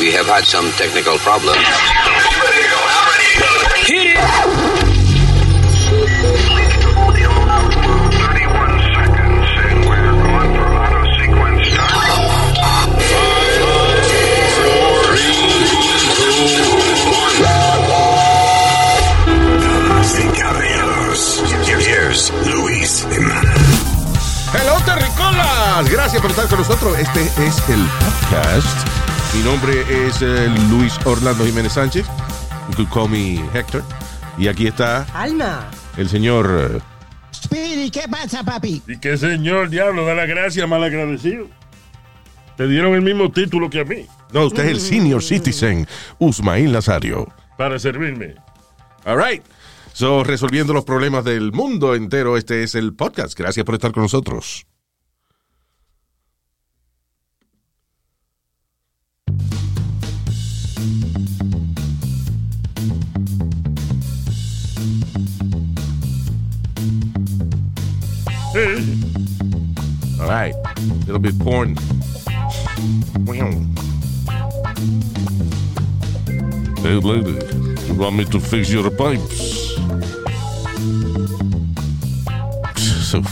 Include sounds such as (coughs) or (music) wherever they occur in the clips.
We have had some technical problems. Hit it! Luis. Hello, Terricolas. Gracias por estar con nosotros. Este es el podcast. Mi nombre es eh, Luis Orlando Jiménez Sánchez. You could call me Héctor. Y aquí está Alma. el señor. eh, Speedy, ¿qué pasa, papi? Y que señor diablo, da la gracia, mal agradecido. Te dieron el mismo título que a mí, No, usted es el senior citizen, Usmail Nazario. para servirme. All right. So, resolviendo los problemas del mundo entero, este es el podcast. Gracias por estar con nosotros. All right. Little bit porn. Hey, lady, you want me to fix your pipes? So-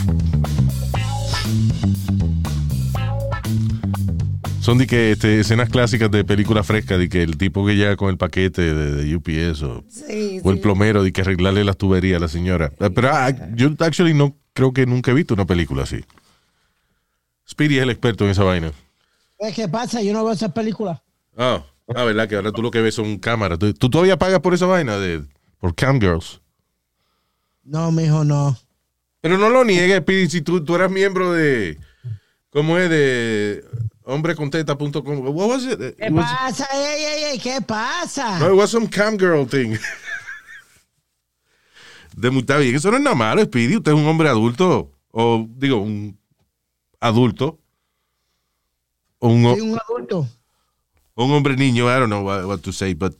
Son de que este, escenas clásicas de películas frescas, de que el tipo que llega con el paquete de, de UPS o, Sí, o el plomero, de que arreglarle las tuberías a la señora. Pero ah, yo actually no creo que nunca he visto una película así. Speedy es el experto en esa vaina. ¿Qué pasa? Yo no veo esas películas. Ah, ah, verdad que ahora tú lo que ves son cámaras. ¿Tú, tú todavía pagas por esa vaina de por cam girls? No, mijo, no. Pero no lo niegues, Speedy, si tú, tú eras miembro de ¿cómo es? de hombrecontenta.com. What was it? ¿Qué It was- pasa? Ey, ey, ey, ¿qué pasa? no, it was some cam girl thing. (laughs) De muy- bien, eso no es nada malo, Speedy. Usted es un hombre adulto. O, digo, un adulto. O un, Soy un adulto. un hombre niño, I don't know what, what to say, but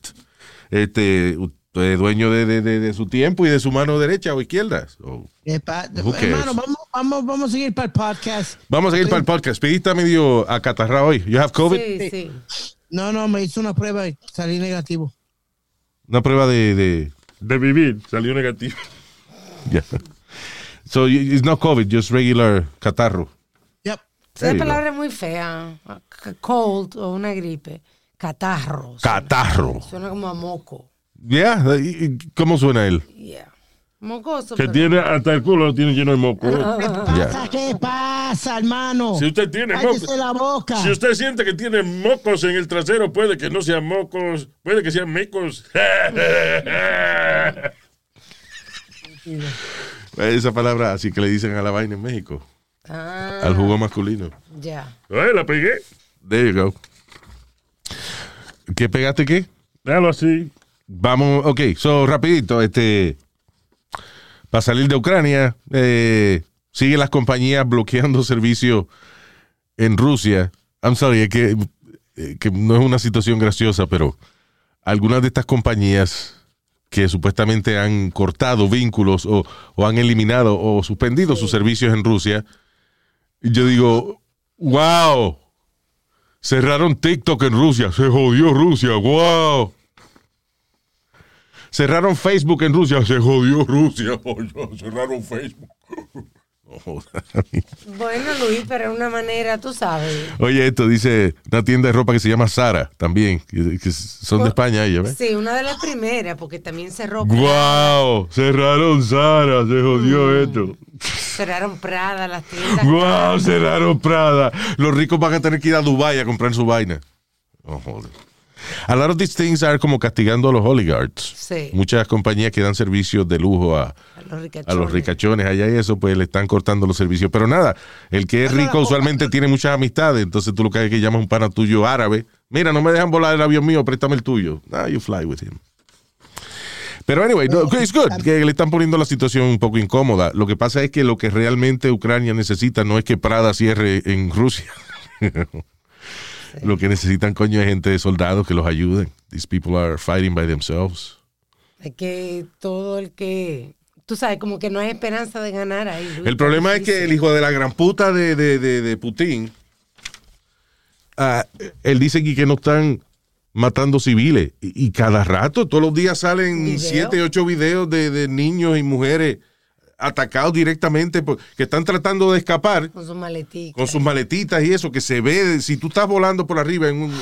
este, usted es dueño de, de- de- de su tiempo y de su mano derecha o izquierda. So. Hermano, vamos, vamos, vamos a seguir para el podcast. vamos a seguir para el podcast. Speedy está medio acatarrado hoy. You have COVID? Sí, sí. No, no, me hizo una prueba y salí negativo. Una prueba de... de vivir, salió negativo. (laughs) yeah. So you- it's not COVID, just regular catarro. Yep. Esa palabra es muy fea. Cold o una gripe. Catarro. Catarro. Suena como a moco. Yeah, ¿cómo suena él? Yeah. Mocoso. Que pero- tiene hasta el culo lo tiene lleno de moco. Yeah. Pasa, ¿Qué pasa, hermano? Si usted tiene Cállese moco, la boca. si usted siente que tiene mocos en el trasero, puede que no sean mocos, puede que sean mecos. (laughs) Esa palabra así que le dicen a la vaina en México. Ah, Al jugo masculino. ya. Ay, la pegué. There you go. ¿Qué pegaste qué? Déjalo así. Vamos, ok, so rapidito, este, para salir de Ucrania, eh, siguen las compañías bloqueando servicios en Rusia. I'm sorry, es que, eh, que no es una situación graciosa, pero algunas de estas compañías que supuestamente han cortado vínculos o, o han eliminado o suspendido sus servicios en Rusia, yo digo, wow, cerraron TikTok en Rusia, se jodió Rusia, wow. Cerraron Facebook en Rusia. Se jodió Rusia. (laughs) Cerraron Facebook. (laughs) Bueno, Luis, pero es una manera, tú sabes. Oye, esto dice una tienda de ropa que se llama Sara también. Que, que son de España ellos, ¿ves? Sí, una de las primeras, porque también cerró. ¡Guau! Cerraron Sara. Se jodió esto. Cerraron Prada, las tiendas. ¡Guau! Cerraron Prada. Los ricos van a tener que ir a Dubai a comprar su vaina. No jodas. A lot of these things are como castigando a los oligarchs. Sí. Muchas compañías que dan servicios de lujo a, A los ricachones. a los ricachones allá y eso, pues le están cortando los servicios. Pero nada, el que es rico usualmente tiene muchas amistades, entonces tú lo que hay que llamas un pana tuyo árabe. Mira, no me dejan volar el avión mío, préstame el tuyo. Ah, you fly with him. Pero anyway, no, it's good, que le están poniendo la situación un poco incómoda. Lo que pasa es que lo que realmente Ucrania necesita no es que Prada cierre en Rusia. (laughs) Lo que necesitan, coño, es gente de soldados que los ayuden. These people are fighting by themselves. Es que todo el que. Tú sabes, como que no hay esperanza de ganar ahí. Luis. El problema es que el hijo de la gran puta de, de, de, de Putin, ah, él dice que no están matando civiles. Y, y cada rato, todos los días salen ¿Video? siete, ocho videos de, de niños y mujeres atacados directamente por- que están tratando de escapar Con sus maleticas. con sus maletitas y eso, que se ve, si tú estás volando por arriba, en un-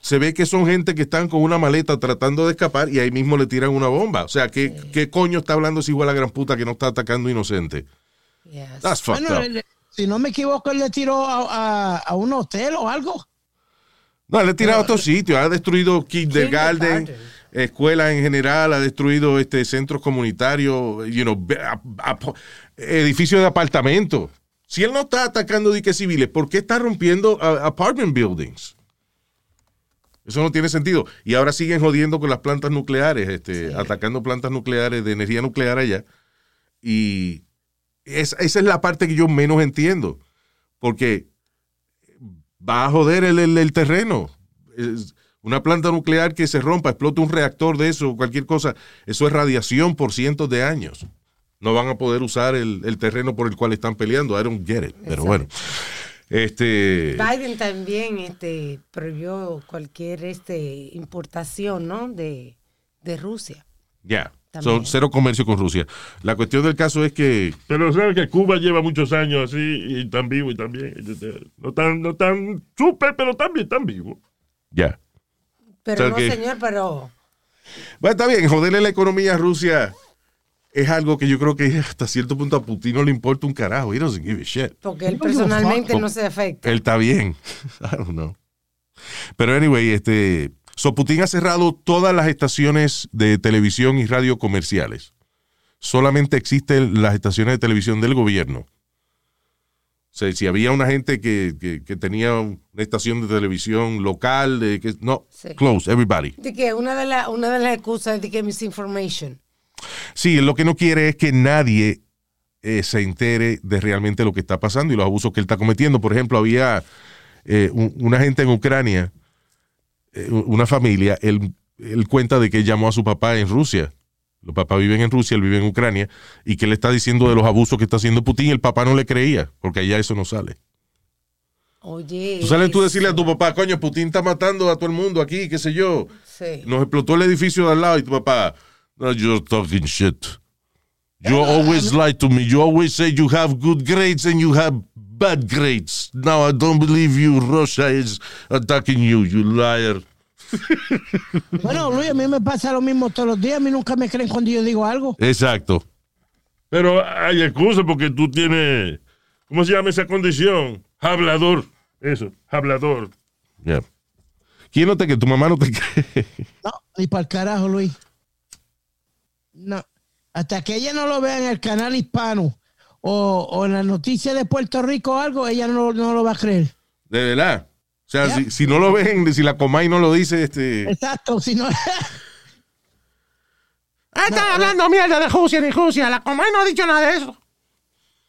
se ve que son gente que están con una maleta tratando de escapar y ahí mismo le tiran una bomba. O sea, ¿qué, ¿qué coño está hablando ese igual a la gran puta que no está atacando inocente? Yes. That's fucked Bueno, up. le- si no me equivoco, él le tiró a, a- a un hotel o algo. No, él ha tirado a otros sitios, ha destruido kindergarten, Kindergarten. Escuelas en general, ha destruido este centros comunitarios, you know, edificios de apartamentos. Si él no está atacando diques civiles, ¿por qué está rompiendo apartment buildings? Eso no tiene sentido. Y ahora siguen jodiendo con las plantas nucleares, este, atacando plantas nucleares de energía nuclear allá. Y es- esa es la parte que yo menos entiendo. Porque va a joder el, el- el terreno. Es una planta nuclear que se rompa, explota un reactor de eso, cualquier cosa, eso es radiación por cientos de años. No van a poder usar el, el terreno por el cual están peleando. I don't get it. Pero bueno. Este. Biden también este, prohibió cualquier este, importación ¿no? de, de Rusia. Ya. También. Son cero comercio con Rusia. La cuestión del caso es que. Pero sabes que Cuba lleva muchos años así y tan vivo y tan bien. No tan, no tan súper, pero también tan vivo. Ya. Pero no, que- señor, pero Bueno, está bien, joderle la economía a Rusia es algo que yo creo que hasta cierto punto a Putin no le importa un carajo. He doesn't give a shit. porque él personalmente no se afecta. Él está bien. (laughs) I don't know. Pero anyway, este. So Putin ha cerrado todas las estaciones de televisión y radio comerciales. Solamente existen las estaciones de televisión del gobierno. O sea, si había una gente que, que- que tenía una estación de televisión local, de que no, Sí. close, everybody. De que una de, la- una de las excusas es de que misinformation. Sí, lo que no quiere es que nadie eh, se entere de realmente lo que está pasando y los abusos que él está cometiendo. Por ejemplo, había eh, un- una gente en Ucrania, eh, una familia, él, él cuenta de que llamó a su papá en Rusia. Los papás viven en Rusia, él vive en Ucrania, y que le está diciendo de los abusos que está haciendo Putin, el papá no le creía, porque allá eso no sale. Oye. Tú sales tú decirle a tu papá, coño, Putin está matando a todo el mundo aquí, qué sé yo. Sí. Nos explotó el edificio de al lado y tu papá, no, you're talking shit. You always lie to me. You always say you have good grades and you have bad grades. Now I don't believe you. Russia is attacking you, you liar. (laughs) Bueno, Luis, a mí me pasa lo mismo todos los días. A mí nunca me creen cuando yo digo algo. Exacto. Pero hay excusa porque tú tienes, ¿cómo se llama esa condición? Hablador. Eso, hablador. Yeah. ¿Quién no te que tu mamá no te cree? No, ni para el carajo, Luis. No. Hasta que ella no lo vea en el canal hispano o, o en las noticias de Puerto Rico o algo, ella no, no lo va a creer. De verdad. O sea, Yeah. si, si no lo ven, si la Comay no lo dice, este. Exacto, si no. (laughs) Ah, está hablando mierda de Rusia ni Rusia. La Comay no ha dicho nada de eso.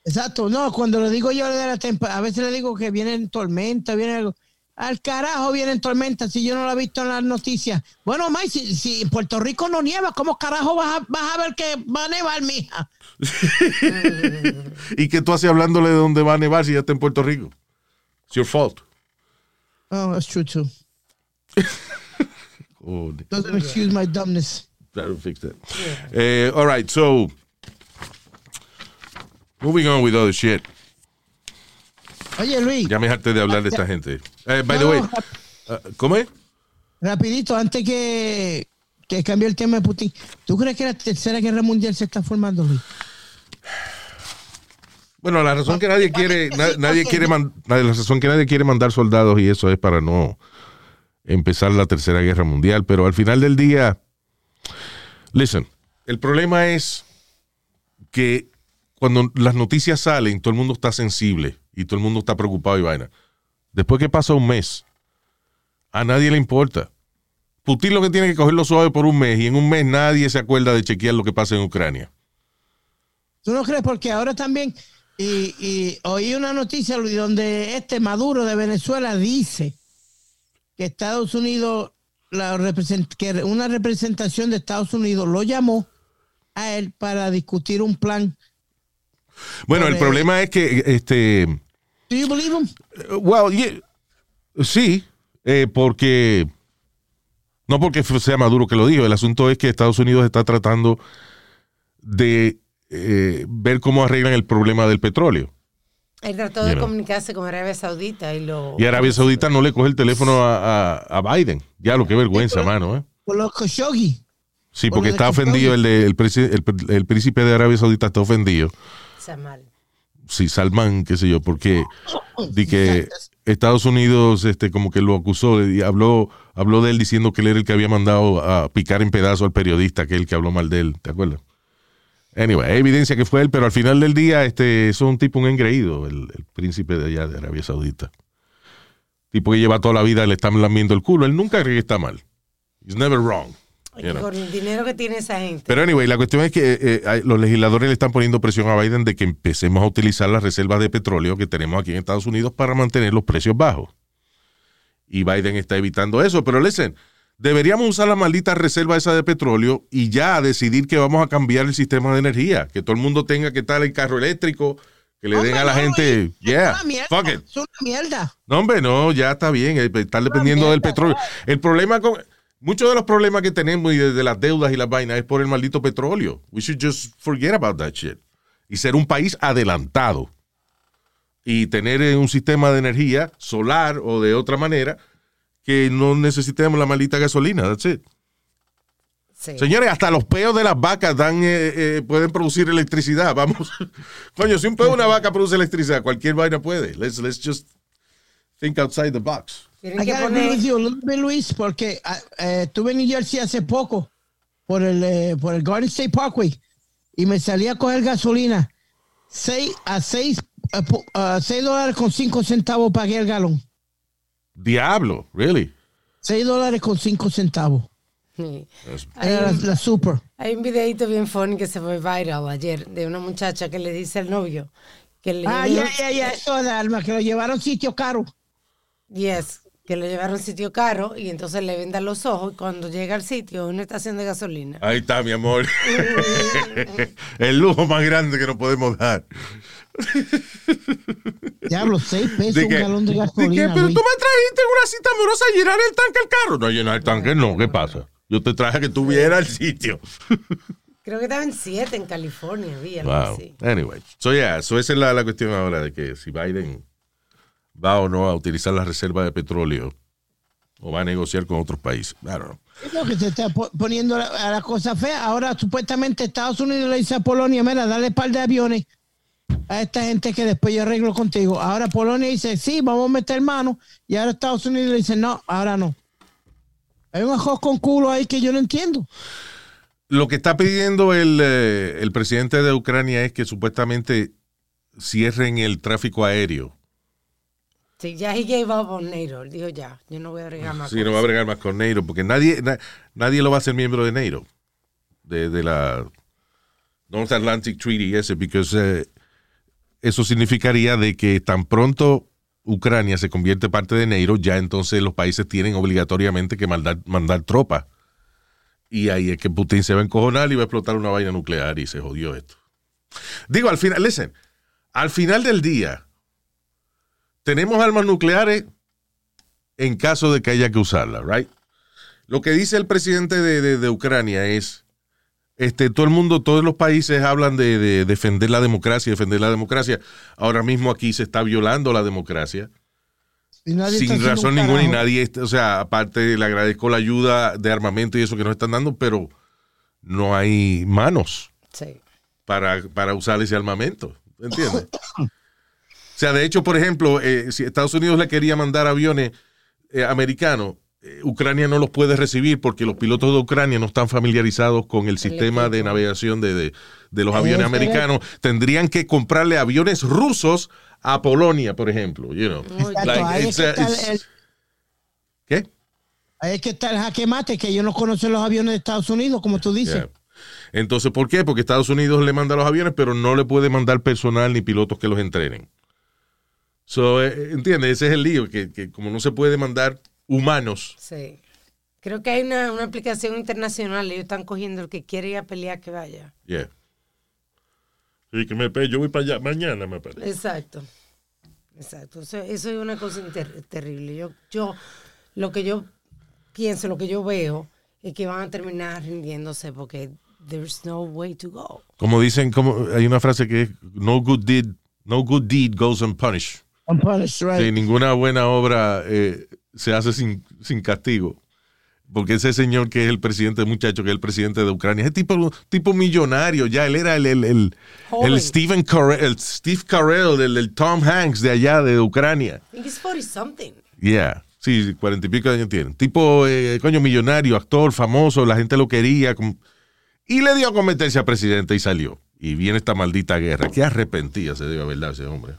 Exacto, no, cuando le digo yo de la temperatura, a veces le digo que vienen tormenta, viene algo. Al carajo vienen tormentas si yo no lo he visto en las noticias. Bueno, May, si, Puerto Rico no nieva, ¿cómo carajo vas a, vas a ver que va a nevar, mija? (laughs) ¿Y que tú haces hablándole de dónde va a nevar si ya está en Puerto Rico? It's your fault. Oh, that's true too. (laughs) Oh, Doesn't excuse my dumbness. That'll fix that. Eh, all right, so moving on with other shit. Oye, Luis, Ya me harté de hablar de esta gente. Eh, by the way, no, uh, ¿cómo es? rapidito, antes que, que cambie el tema de Putin, ¿tú crees que la tercera guerra mundial se está formando, Luis? Bueno, la razón que nadie quiere, nadie quiere man- la razón que nadie quiere mandar soldados y eso es para no empezar la tercera guerra mundial, pero al final del día, listen, el problema es que cuando las noticias salen, todo el mundo está sensible y todo el mundo está preocupado y vaina. Después que pasa un mes, a nadie le importa. Putin lo que tiene que cogerlo suave por un mes y en un mes nadie se acuerda de chequear lo que pasa en Ucrania. ¿Tú no crees? Porque ahora también, y, y oí una noticia Luis, donde este Maduro de Venezuela dice que Estados Unidos, la represent- que una representación de Estados Unidos lo llamó a él para discutir un plan. Bueno, el problema es que este Do you believe him? Well, yeah, sí, eh, porque No porque sea Maduro que lo dijo, el asunto es que Estados Unidos está tratando de eh, ver cómo arreglan el problema del petróleo. Él trató You de know. comunicarse con Arabia Saudita y lo. Y Arabia Saudita no le coge el teléfono a, a- a Biden. Ya lo que vergüenza, pero- mano. ¿eh? Por los Khashoggi. Sí, Por porque de está Khashoggi. ofendido, el, de- el, príncipe- el- el príncipe de Arabia Saudita está ofendido. Mal. Sí, Salman, qué sé yo, porque (coughs) di que Estados Unidos este, como que lo acusó y habló, habló de él diciendo que él era el que había mandado a picar en pedazos al periodista, aquel que habló mal de él, ¿te acuerdas? Anyway, hay evidencia que fue él, pero al final del día, este, es un tipo, un engreído, el, el príncipe de allá de Arabia Saudita. Tipo que lleva toda la vida, le están lamiendo el culo. Él nunca cree que está mal. He's never wrong. You know. Con el dinero que tiene esa gente. Pero anyway, la cuestión es que eh, hay- los legisladores le están poniendo presión a Biden de que empecemos a utilizar las reservas de petróleo que tenemos aquí en Estados Unidos para mantener los precios bajos. Y Biden está evitando eso. Pero listen, deberíamos usar la maldita reserva esa de petróleo y ya decidir que vamos a cambiar el sistema de energía. Que todo el mundo tenga que estar en carro eléctrico, que le den a la gente, yeah, Es una mierda. fuck it. Es una mierda. No, hombre, no, ya está bien, eh, estar dependiendo del petróleo. El problema con. Muchos de los problemas que tenemos y de, de las deudas y las vainas es por el maldito petróleo. We should just forget about that shit. Y ser un país adelantado. Y tener eh, un sistema de energía solar o de otra manera que no necesitemos la maldita gasolina. That's it. Sí. Señores, hasta los peos de las vacas dan, eh, eh, pueden producir electricidad. Vamos. (laughs) Coño, si un peo de una vaca produce electricidad, cualquier vaina puede. Let's, let's just think outside the box. I que gotta agree with poner. you a little bit, Luis, porque ah, eh, estuve en New Jersey hace poco por el, eh, por el Garden State Parkway y me salí a coger gasolina. 6 a 6 dólares con 5 centavos pagué el galón. Diablo, really. 6 dólares con 5 centavos. Sí. Era la, la super. Hay un videito bien funny que se fue viral ayer de una muchacha que le dice al novio que le Ah, ya, ya, ya, eso de alma, que lo llevaron a un sitio caro. Yes, que lo llevaron a un sitio caro y entonces le vendan los ojos y cuando llega al sitio, una estación de gasolina. Ahí está, mi amor. (laughs) El lujo más grande que nos podemos dar. Diablo, 6 pesos ¿De un galón de gasolina. Pero Luis. tú me trajiste en una cita amorosa a llenar el tanque al carro. No, llenar el tanque no, ¿qué pasa? Yo te traje a que tú vieras el sitio. Creo que estaba en 7 en California, vi algo Wow. así. Anyway, so yeah, so esa es la, la cuestión ahora de que si Biden va o no a utilizar la reserva de petróleo o va a negociar con otros países. Don't know. Lo que se está po- poniendo a la cosa fea. Ahora supuestamente Estados Unidos le dice a Polonia, mira, dale par de aviones a esta gente que después yo arreglo contigo. Ahora Polonia dice, sí, vamos a meter mano. Y ahora Estados Unidos le dice, no, ahora no. Hay un ajos con culo ahí que yo no entiendo. Lo que está pidiendo el, eh, el presidente de Ucrania es que supuestamente cierren el tráfico aéreo. Sí, ya he gave up on NATO. Dijo ya, yo no voy a agregar más. Sí, con no va a bregar más con NATO, porque nadie, na- nadie lo va a hacer miembro de NATO, de, de la North Atlantic Treaty ese, porque eh, eso significaría de que tan pronto Ucrania se convierte parte de NATO, ya entonces los países tienen obligatoriamente que mandar, mandar tropas. Y ahí es que Putin se va a encojonar y va a explotar una vaina nuclear y se jodió esto. Digo, al final, listen, al final del día, tenemos armas nucleares en caso de que haya que usarla, right? Lo que dice el presidente de, de- de Ucrania es, este, todo el mundo, todos los países hablan de, de defender la democracia, defender la democracia. Ahora mismo aquí se está violando la democracia sin razón un ninguna y nadie, está- o sea, aparte le agradezco la ayuda de armamento y eso que nos están dando, pero no hay manos Sí. para, para usar ese armamento. ¿Entiendes? (coughs) O sea, de hecho, por ejemplo, eh, si Estados Unidos le quería mandar aviones eh, americanos, eh, Ucrania no los puede recibir porque los pilotos de Ucrania no están familiarizados con el sistema de navegación de, de- de los aviones americanos. Tendrían que comprarle aviones rusos a Polonia, por ejemplo. You know. Exacto, Like, it's it's- ¿Qué? ahí es que está el jaque mate, que ellos no conocen los aviones de Estados Unidos, como tú dices. Yeah. Entonces, ¿por qué? Porque Estados Unidos le manda los aviones, pero no le puede mandar personal ni pilotos que los entrenen. So, eh, ¿Entiendes? Ese es el lío, que, que como no se puede mandar humanos. Sí. Creo que hay una, una aplicación internacional. Ellos están cogiendo el que quiere ir a pelear que vaya. Yeah. Sí, que me pe- yo voy para allá mañana, me parece. Exacto. Exacto. Eso, eso es una cosa ter- terrible. Yo, yo, lo que yo pienso, lo que yo veo, es que van a terminar rindiéndose porque there's no way to go. Como dicen, como hay una frase que es no good deed, no good deed goes unpunished. Right? Ninguna buena obra eh, se hace sin, sin castigo. Porque ese señor que es el presidente, muchacho que es el presidente de Ucrania, ese tipo, tipo millonario, ya él era el, el, el, el Stephen Carell, el Steve Carell, el, el Tom Hanks de allá de Ucrania. I think it's 40 something. Yeah. Sí, cuarenta y pico de años tiene. Tipo, eh, coño, millonario, actor, famoso, la gente lo quería. Y le dio a cometerse a presidente y salió. Y viene esta maldita guerra. Qué arrepentía se dio, ¿verdad? Ese hombre.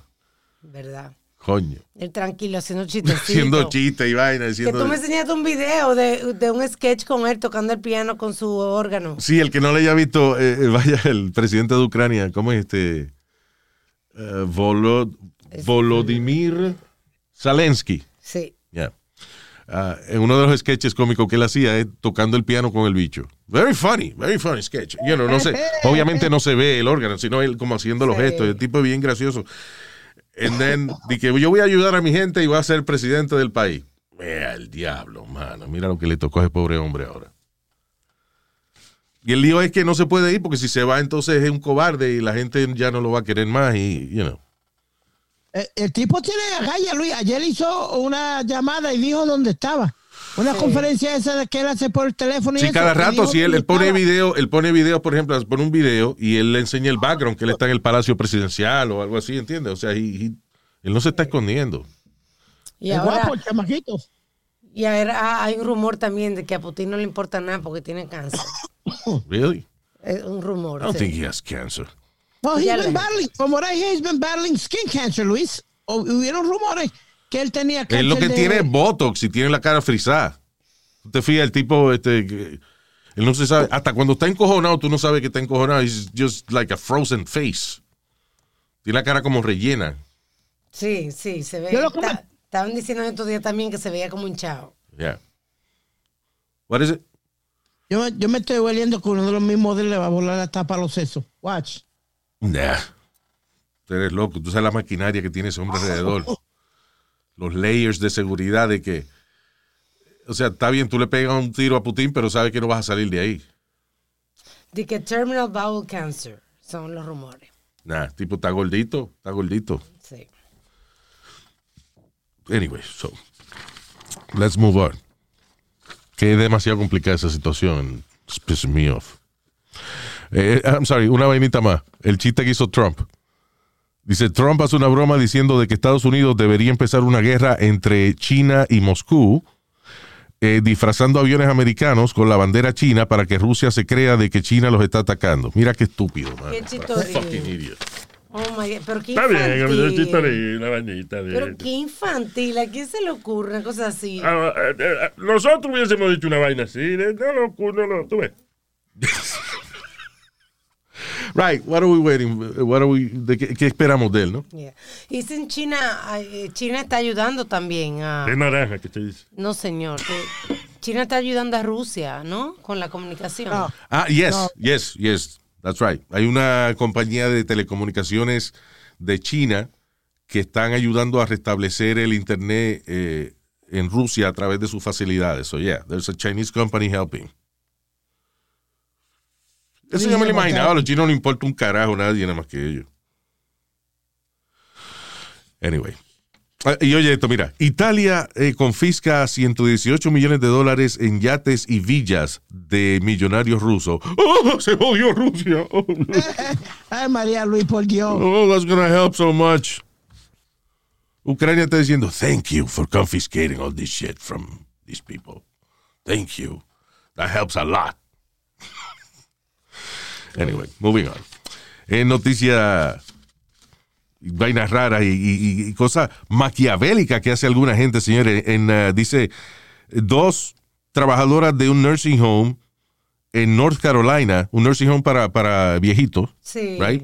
¿Verdad? Coño. Él tranquilo, haciendo (laughs) chistecitos. Haciendo chistes y vaina. Que Diciendo, tú me enseñaste un video de, de un sketch con él tocando el piano con su órgano. Sí, el que no le haya visto, eh, eh, vaya, el presidente de Ucrania, ¿cómo es este? Eh, Volo- Volodymyr Zelensky. Sí. Ya. Ah, en uno de los sketches cómicos que él hacía es tocando el piano con el bicho. Very funny, very funny sketch. You know, no sé, (laughs) obviamente no se ve el órgano, sino él como haciendo los Sí. gestos. El tipo es bien gracioso. And then, yo voy a ayudar a mi gente y voy a ser presidente del país. Mira el diablo, mano. Mira lo que le tocó a ese pobre hombre ahora. Y el lío es que no se puede ir porque si se va entonces es un cobarde y la gente ya no lo va a querer más y, you know. El, tipo tiene agallas, Luis. Ayer hizo una llamada y dijo dónde estaba. Una conferencia esa de que él hace por el teléfono. y Sí, eso, cada rato, si él, él pone video, él pone video, por ejemplo, pone un video y él le enseña el background, que él está en el Palacio Presidencial o algo así, ¿entiendes? O sea, he- he- él no se está escondiendo. Y Es ahora, guapo, el chamaquito. y ahora hay un rumor también de que a Putin no le importa nada porque tiene cáncer. (coughs) Really? Es un rumor. I don't sí. think he has cancer. No, he's Ya been battling, from what I hear, he's been battling skin cancer, Luis. O- hubieron rumores que él tenía cáncer Él lo que de- tiene es Botox y tiene la cara frisada. Tú te fijas, el tipo, este, que- él no se sabe, hasta cuando está encojonado, tú no sabes que está encojonado. It's just like a frozen face. Tiene la cara como rellena. Sí, sí, se ve. Yo lo Estaban diciendo en estos días también que se veía como hinchado. Yeah. What is it? Yo, me- yo me estoy hueliendo que uno de los mismos de él le va a volar la tapa a los sesos. Watch. Nah. Tú eres loco. Tú sabes la maquinaria que tiene ese hombre alrededor. (laughs) Los layers de seguridad de que. O sea, está bien, tú le pegas un tiro a Putin, pero sabes que no vas a salir de ahí. De que terminal bowel cancer son los rumores. Nah, tipo, está gordito, está gordito. Sí. Anyway, so. Let's move on. Que es demasiado complicada esa situación. It's pissing me off. Eh, I'm sorry, una vainita más. El chiste que hizo Trump. Dice, Trump hace una broma diciendo de que Estados Unidos debería empezar una guerra entre China y Moscú, eh, disfrazando aviones americanos con la bandera china para que Rusia se crea de que China los está atacando. Mira qué estúpido, man. Qué. Fucking idiot. Oh my God, pero qué Está bien, infantil. chistorín, una bañita de. Pero qué infantil, ¿a quién se le ocurre una cosa así? Ah, eh, eh, nosotros hubiésemos dicho una vaina así. No, no, no, no, tú ves. (laughs) Right, what are we waiting? What are we, de qué, qué esperamos de él, no? Yeah. Y sin China, eh, China está ayudando también a... Es naranja que te dice. No, señor. que China está ayudando a Rusia, ¿no? Con la comunicación. No. Ah, yes, yes, yes, that's right. Hay una compañía de telecomunicaciones de China que están ayudando a restablecer el internet eh, en Rusia a través de sus facilidades. So yeah, there's a Chinese company helping. Eso yo me lo imaginaba, a los chinos no importa un carajo a nadie nada más que ellos. Anyway. Ah, Y oye esto, mira, Italia eh, confisca 118 millones de dólares en yates y villas de millonarios rusos. ¡Oh, se jodió Rusia! Oh, no. (laughs) Ay, María Luis, por Dios. Oh, that's gonna help so much. Ucrania está diciendo, thank you for confiscating all this shit from these people. Thank you. That helps a lot. Anyway, moving on. En noticia, vainas raras y, y- y cosas maquiavélicas que hace alguna gente, señores. En, uh, dice, dos trabajadoras de un nursing home en North Carolina, un nursing home para, para viejitos, Sí. right?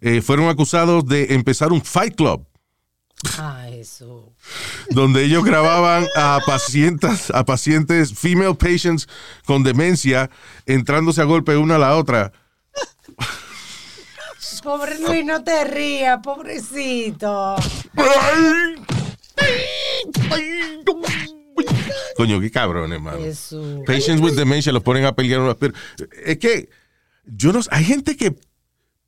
Eh, fueron acusados de empezar un fight club Ah, eso. donde ellos grababan a pacientes, a pacientes, female patients con demencia, entrándose a golpe una a la otra. Pobre Luis, no te rías, pobrecito. Coño, qué cabrón, hermano. Eso. Patients with dementia los ponen a pelear unos Es que yo no hay gente que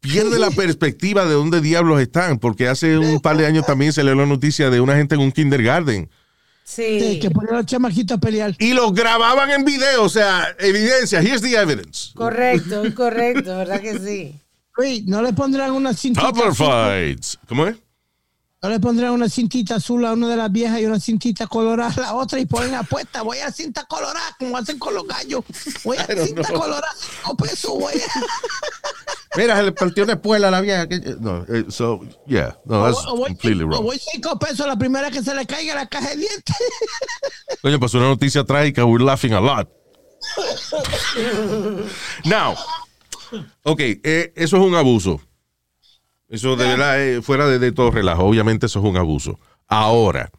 pierde la perspectiva de dónde diablos están, porque hace un par de años también se leó la noticia de una gente en un kindergarten Sí, Sí. que ponen a los chamaquitos a pelear. y los grababan en video, o sea, evidencia, here's the evidence. Correcto, correcto, ¿verdad que sí? Luis, no le pondrán una cintita Tupper azul, fights. ¿Cómo es? no le pondrán una cintita azul a una de las viejas y una cintita colorada a la otra y ponen apuesta. Voy a cinta colorada como hacen con los gallos. Voy a cinta colorada, cinco pesos. Voy a... Mira, se le partió una espuela a la vieja. No, eh, so, yeah, no, that's o voy, completely o wrong. voy cinco pesos la primera que se le caiga la caja de dientes. (laughs) Coño, pasó una noticia trágica. We're laughing a lot. Now, ok, eh, eso es un abuso. Eso de verdad, eh, fuera de, de todo relajo. Obviamente, eso es un abuso. Ahora,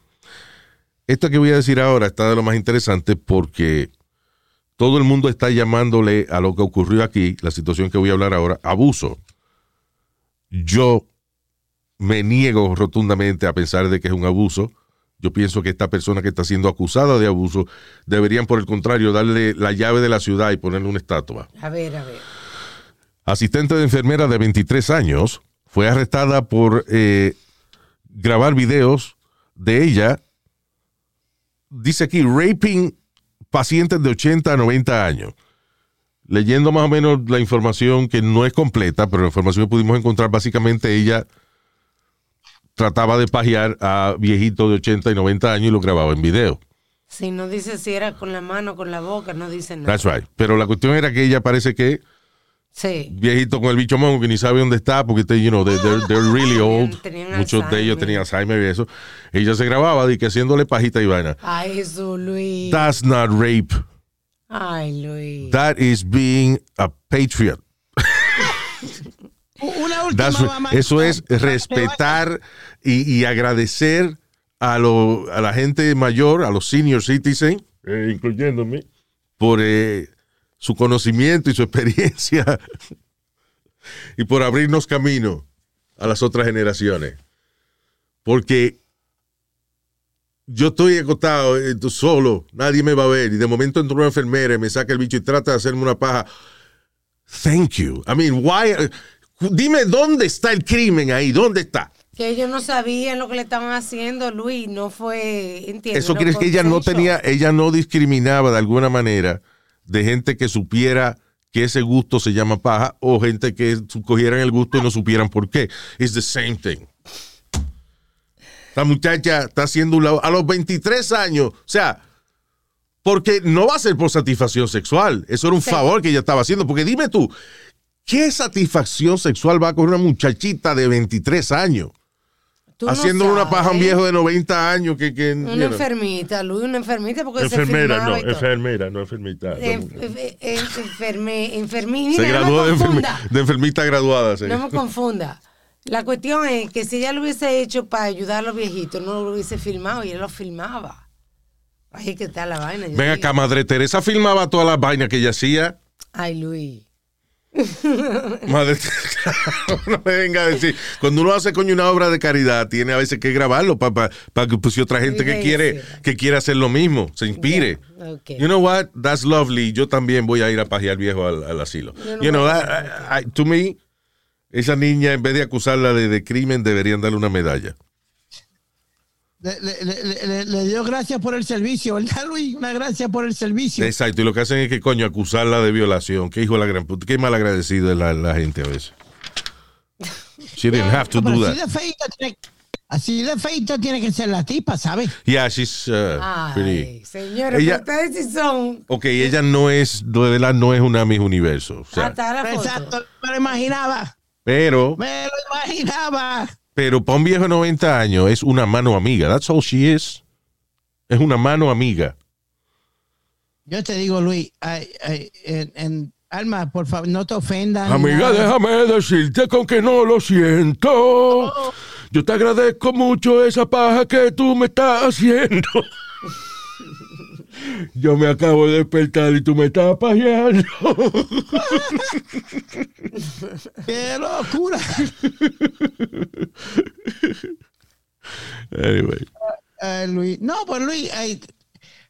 esto que voy a decir ahora está de lo más interesante porque todo el mundo está llamándole a lo que ocurrió aquí, la situación que voy a hablar ahora, abuso. Yo me niego rotundamente a pensar de que es un abuso. Yo pienso que esta persona que está siendo acusada de abuso deberían, por el contrario, darle la llave de la ciudad y ponerle una estatua. A ver, a ver. Asistente de enfermera de 23 años fue arrestada por eh, grabar videos de ella, dice aquí, raping pacientes de 80 a 90 años. Leyendo más o menos la información que no es completa, pero la información que pudimos encontrar, básicamente ella trataba de pajear a viejitos de 80 y 90 años y lo grababa en video. Si no dice si era con la mano o con la boca, no dice nada. That's right. Pero la cuestión era que ella parece que Sí. viejito con el bicho mongo que ni sabe dónde está porque they, you know, they- they're, they're really old. Tenían Muchos de ellos tenían Alzheimer y eso. Ella se grababa y que haciéndole pajita y vaina. Ay, Jesús, Luis. That's not rape. Ay, Luis. That is being a patriot. (laughs) Una última That's- mamá. eso es respetar y, y agradecer a, lo- a la gente mayor, a los senior citizens, Eh, incluyéndome. por eh, su conocimiento y su experiencia (laughs) y por abrirnos camino a las otras generaciones. Porque yo estoy acostado eh, solo, nadie me va a ver y de momento entra una enfermera y me saca el bicho y trata de hacerme una paja. Thank you. I mean, why? Dime dónde está el crimen ahí, ¿dónde está? Que ellos no sabían lo que le estaban haciendo, Luis. No fue. ¿entiendes? Eso quiere decir que ella no tenía, ella no discriminaba de alguna manera de gente que supiera que ese gusto se llama paja o gente que cogieran el gusto y no supieran por qué. It's the same thing. Esta muchacha está haciendo un lado a los 23 años, o sea, porque no va a ser por satisfacción sexual. Eso era un Sí. favor que ella estaba haciendo. Porque dime tú, ¿qué satisfacción sexual va coger una muchachita de 23 años? Tú no una paja a un viejo de 90 años que... que you Una know. enfermita, Luis, una enfermita porque Enfermera, se no, enfermera, no enfermita. En- en- en- enferme, enfermi- Se no graduó me de, enfermi- confunda. de enfermita graduada. sí. No me confunda. La cuestión es que si ella lo hubiese hecho para ayudar a los viejitos, no lo hubiese filmado y él lo filmaba. Ahí que está la vaina. yo Ven digo. acá, Madre Teresa filmaba todas las vainas que ella hacía. Ay, Luis. Madre (laughs) no me venga a decir. Cuando uno hace coño una obra de caridad, tiene a veces que grabarlo para que pues, si otra gente que quiere, que quiere hacer lo mismo, se inspire. You know what? That's lovely. Yo también voy a ir a pajear viejo al, al asilo. No you know, voy a that- I- I- to me, esa niña, en vez de acusarla de, de crimen, deberían darle una medalla. Le, le- le- le- le dio gracias por el servicio, ¿verdad, Luis? Una gracia por el servicio. Exacto, y lo que hacen es que, coño, acusarla de violación. Qué hijo de la gran puta. Qué malagradecido es la, la gente a veces. She didn't have to así de feita tiene, así de feita tiene que ser la tipa, ¿sabes? Yeah, she's uh, Ay, pretty. señores, Ella- ustedes sí son. Ok, ella no es, de verdad, no es una Miss Universo. O sea, la. Exacto, me lo imaginaba. pero, Me lo imaginaba. Pero para un viejo de 90 años es una mano amiga. That's all she is. Es una mano amiga. Yo te digo, Luis, ay, ay, en, en- Alma, por favor, no te ofendas. Amiga, nada. déjame decirte con que no lo siento. Yo te agradezco mucho esa paja que tú me estás haciendo. (laughs) Yo me acabo de despertar y tú me estás pajeando. (laughs) ¡Qué locura! Anyway. Ay, Luis. No, pues Luis,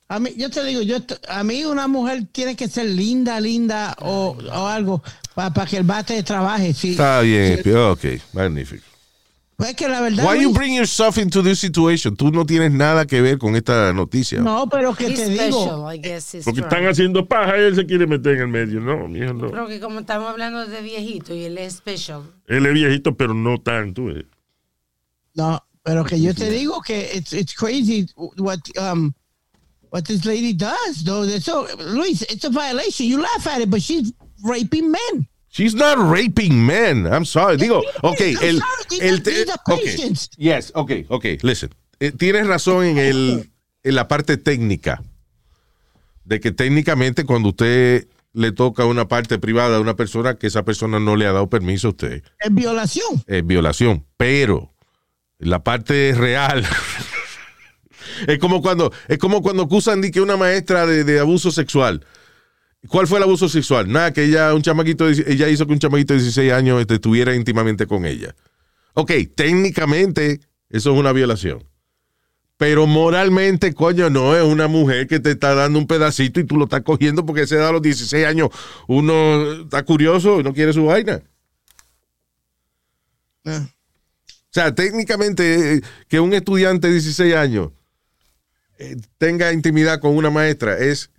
A mí, yo te digo, yo a mí una mujer tiene que ser linda, linda o, o algo para que el bate trabaje. Sí. Está bien, ok, magnífico. Pues es que la verdad. Why you Luis, bring yourself into this situation? Tú no tienes nada que ver con esta noticia. no, pero que He's te digo. special, I guess. he's Porque están haciendo paja y él se quiere meter en el medio. No, mijo, no. Creo que como estamos hablando de viejito y él es special. Él es viejito, pero no tanto. eh. No, pero que yo te digo que it's, it's crazy what um what this lady does, though. So, Luis, it's a violation. You laugh at it, but she's raping men. She's not raping men. I'm sorry. Digo, ok, el, el are- te- these are ok. patients. Yes, ok, ok. Listen, Eh, tienes razón en el en la parte técnica de que técnicamente cuando usted le toca una parte privada a una persona que esa persona no le ha dado permiso a usted Es violación. es violación, pero la parte real (laughs) es como cuando es como cuando acusan de que una maestra de, de abuso sexual. ¿Cuál fue el abuso sexual? Nada, que ella un chamaquito ella hizo que un chamaquito de 16 años estuviera íntimamente con ella. Ok, técnicamente eso es una violación. Pero moralmente, coño, no es una mujer que te está dando un pedacito y tú lo estás cogiendo porque se da a los 16 años. Uno está curioso y no quiere su vaina. Ah. O sea, técnicamente, eh, que un estudiante de 16 años eh, tenga intimidad con una maestra es,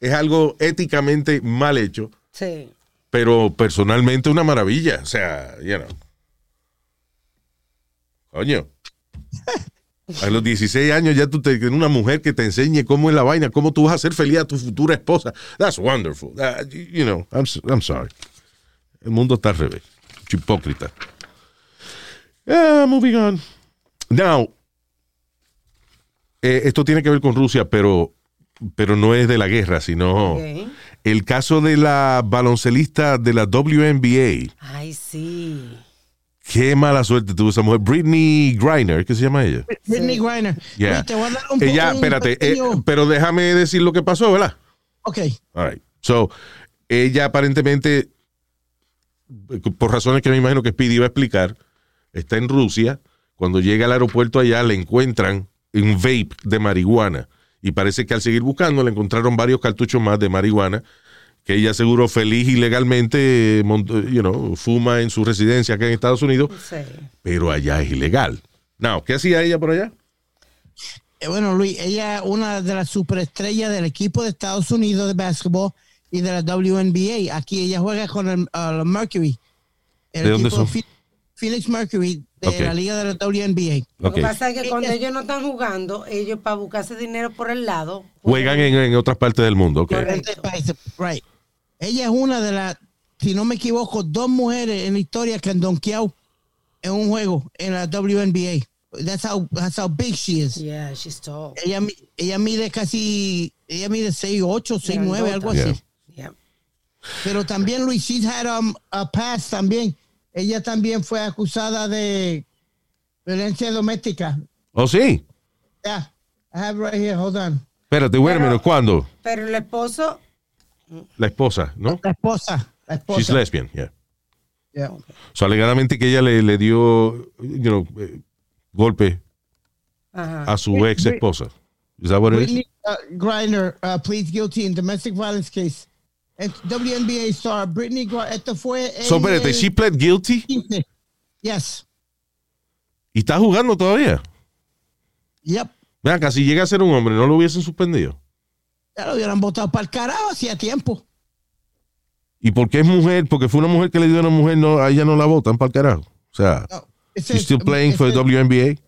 es algo éticamente mal hecho, Sí. pero personalmente una maravilla. O sea, you know. Coño. (laughs) A los 16 años ya tú te una mujer que te enseñe cómo es la vaina, cómo tú vas a hacer feliz a tu futura esposa. That's wonderful. That- you know, I'm, I'm sorry. El mundo está al revés. Hipócrita. Ah, moving on. Now, eh, esto tiene que ver con Rusia, pero, pero no es de la guerra, sino el caso de la baloncelista de la WNBA. Ay, sí. Qué mala suerte tuvo esa mujer. Britney Griner, ¿qué se llama ella? Britney Griner. Yeah. Te voy a dar un, Ella, espérate, eh, pero déjame decir lo que pasó, ¿verdad? ok. All right. So, ella aparentemente, por razones que me imagino que Speedy iba a explicar, está en Rusia. Cuando llega al aeropuerto allá, le encuentran un vape de marihuana. Y parece que al seguir buscando, le encontraron varios cartuchos más de marihuana que ella seguro feliz y legalmente mont- you know, fuma en su residencia acá en Estados Unidos, Sí. pero allá es ilegal. Now, ¿qué hacía ella por allá? Eh, Bueno, Luis, ella es una de las superestrellas del equipo de Estados Unidos de básquetbol y de la WNBA. Aquí ella juega con el uh, Mercury. El ¿De dónde equipo son? Phoe- Phoenix Mercury de la liga de la WNBA. Lo que pasa es que cuando ellos no están jugando, ellos para buscarse dinero por el lado. Juegan en, en otras partes del mundo. ok. Correcto. País, Right. Ella es una de las, si no me equivoco, dos mujeres en la historia que han donkeado en un juego en la WNBA. That's how, that's how big she is. Yeah, she's tall. Ella, mi- ella mide casi, ella mide 6'8, 6'9, algo así. Yeah. Pero también, Luis, she's had um, a past también. Ella también fue acusada de violencia doméstica. ¿Oh, sí? Yeah, I have right here, hold on. Espérate, wait a minute, ¿cuándo? Pero el esposo, La esposa, ¿no? La esposa, la esposa. She's lesbian, yeah. Yeah. So, alegadamente que ella le, le dio, you know, eh, golpe ajá. a su ex esposa. Is that what it is? Uh, Griner uh, pleads guilty in domestic violence case. WNBA star Brittany Griner, esto fue So, espérate, she pled guilty 15. Yes. y está jugando todavía. Yep. Ven acá, si llega a ser un hombre, ¿no lo hubiesen suspendido? Ya lo hubieran votado para el carajo hacía tiempo. ¿Y por qué es mujer? Porque fue una mujer que le dio a una mujer, no, a ella no la votan para el carajo. O sea, No. She's still playing for the WNBA.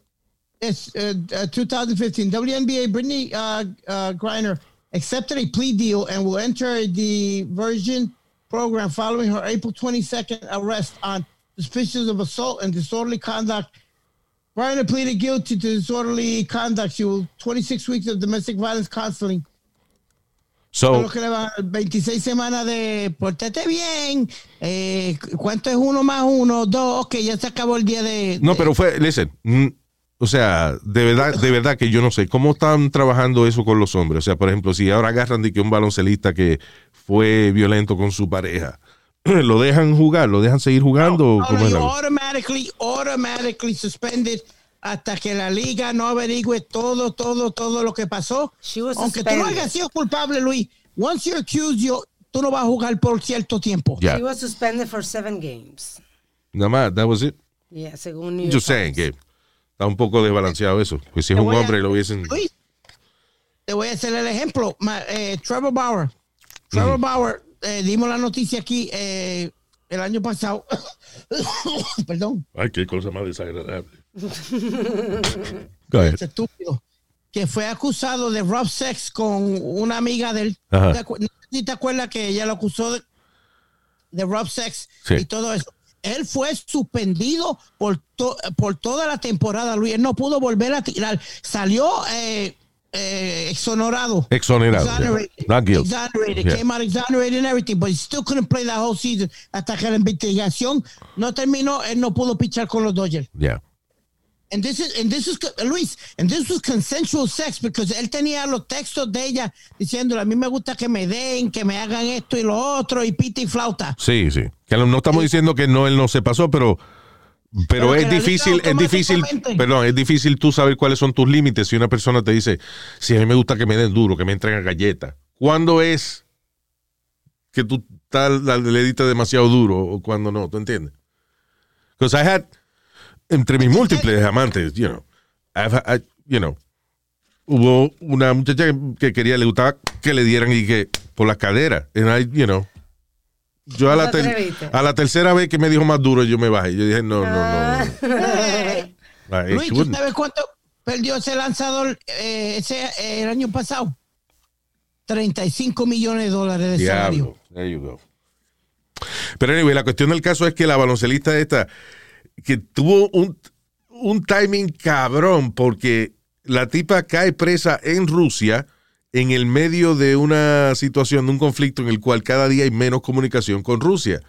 It's uh, uh, 2015. WNBA Brittany uh, uh, Griner accepted a plea deal and will enter the Virgin program following her April 22nd arrest on suspicions of assault and disorderly conduct. Griner pleaded guilty to disorderly conduct. She will 26 weeks of domestic violence counseling. So, que le van 26 semanas de portate bien. Eh, ¿Cuánto es uno más uno? Dos. Ok, ya se acabó el día de. no, pero fue, listen, o sea, de verdad, de verdad que yo no sé cómo están trabajando eso con los hombres. O sea, por ejemplo, si ahora agarran de que un baloncelista que fue violento con su pareja, (clears throat) ¿lo dejan jugar? ¿Lo dejan seguir jugando? No, cómo no, es you la- automatically, automatically suspended hasta que la liga no averigüe todo, todo, todo lo que pasó. She was Aunque tú no hayas sido culpable, Luis, once you're accused, you- tú no vas a jugar por cierto tiempo. Yeah. She was suspended for seven games. Nada más, that was it. Yeah, según New York Just saying Times. Está un poco desbalanceado eso. Pues si es un voy a- hombre lo hubiesen... Luis, te voy a hacer el ejemplo. Eh, Trevor Bauer. Trevor Bauer, eh, dimos la noticia aquí eh, el año pasado. (coughs) Perdón, Ay, qué cosa más desagradable. (laughs) Es estúpido. Que fue acusado de rough sex con una amiga de él. Ajá. ¿Te acu- te acuerdas que ella lo acusó de, de rough sex Sí. y todo eso? Él fue suspendido por, to- por toda la temporada, Luis. Él no pudo volver a tirar. Salió eh, eh, exonerado. Exonerado, yeah. Exonerated. Not guilty. Exonerated. Yeah. Came out exonerated and everything, but he still couldn't play that whole season. Hasta que la investigación no terminó, él no pudo pichar con los Dodgers. Yeah. And this is, and this is, Luis, and this was consensual sex because él tenía los textos de ella diciéndole, a mí me gusta que me den, que me hagan esto y lo otro, y pita y flauta. Sí, sí. Que no estamos diciendo que no él no se pasó, pero pero es difícil, es difícil, perdón, es difícil tú saber cuáles son tus límites si una persona te dice, si a mí me gusta que me den duro, que me entreguen galletas. ¿Cuándo es que tú tal le diste demasiado duro o cuando no? ¿Tú entiendes? Because I had entre mis múltiples amantes, you know, I've had- I- you know, hubo una muchacha que, que quería, le gustaba que le dieran y que por la cadera, and I, you know, yo a la, ¿No te ter- a la tercera vez que me dijo más duro, yo me bajé. Yo dije, no, no, Ah. no. no. (laughs) I Luis, ¿tú sabes cuánto perdió ese lanzador eh, ese, eh, el año pasado? 35 millones de dólares de Diablo. salario. There you go. Pero anyway, la cuestión del caso es que la baloncelista esta, que tuvo un, un timing cabrón, porque la tipa cae presa en Rusia en el medio de una situación, de un conflicto en el cual cada día hay menos comunicación con Rusia.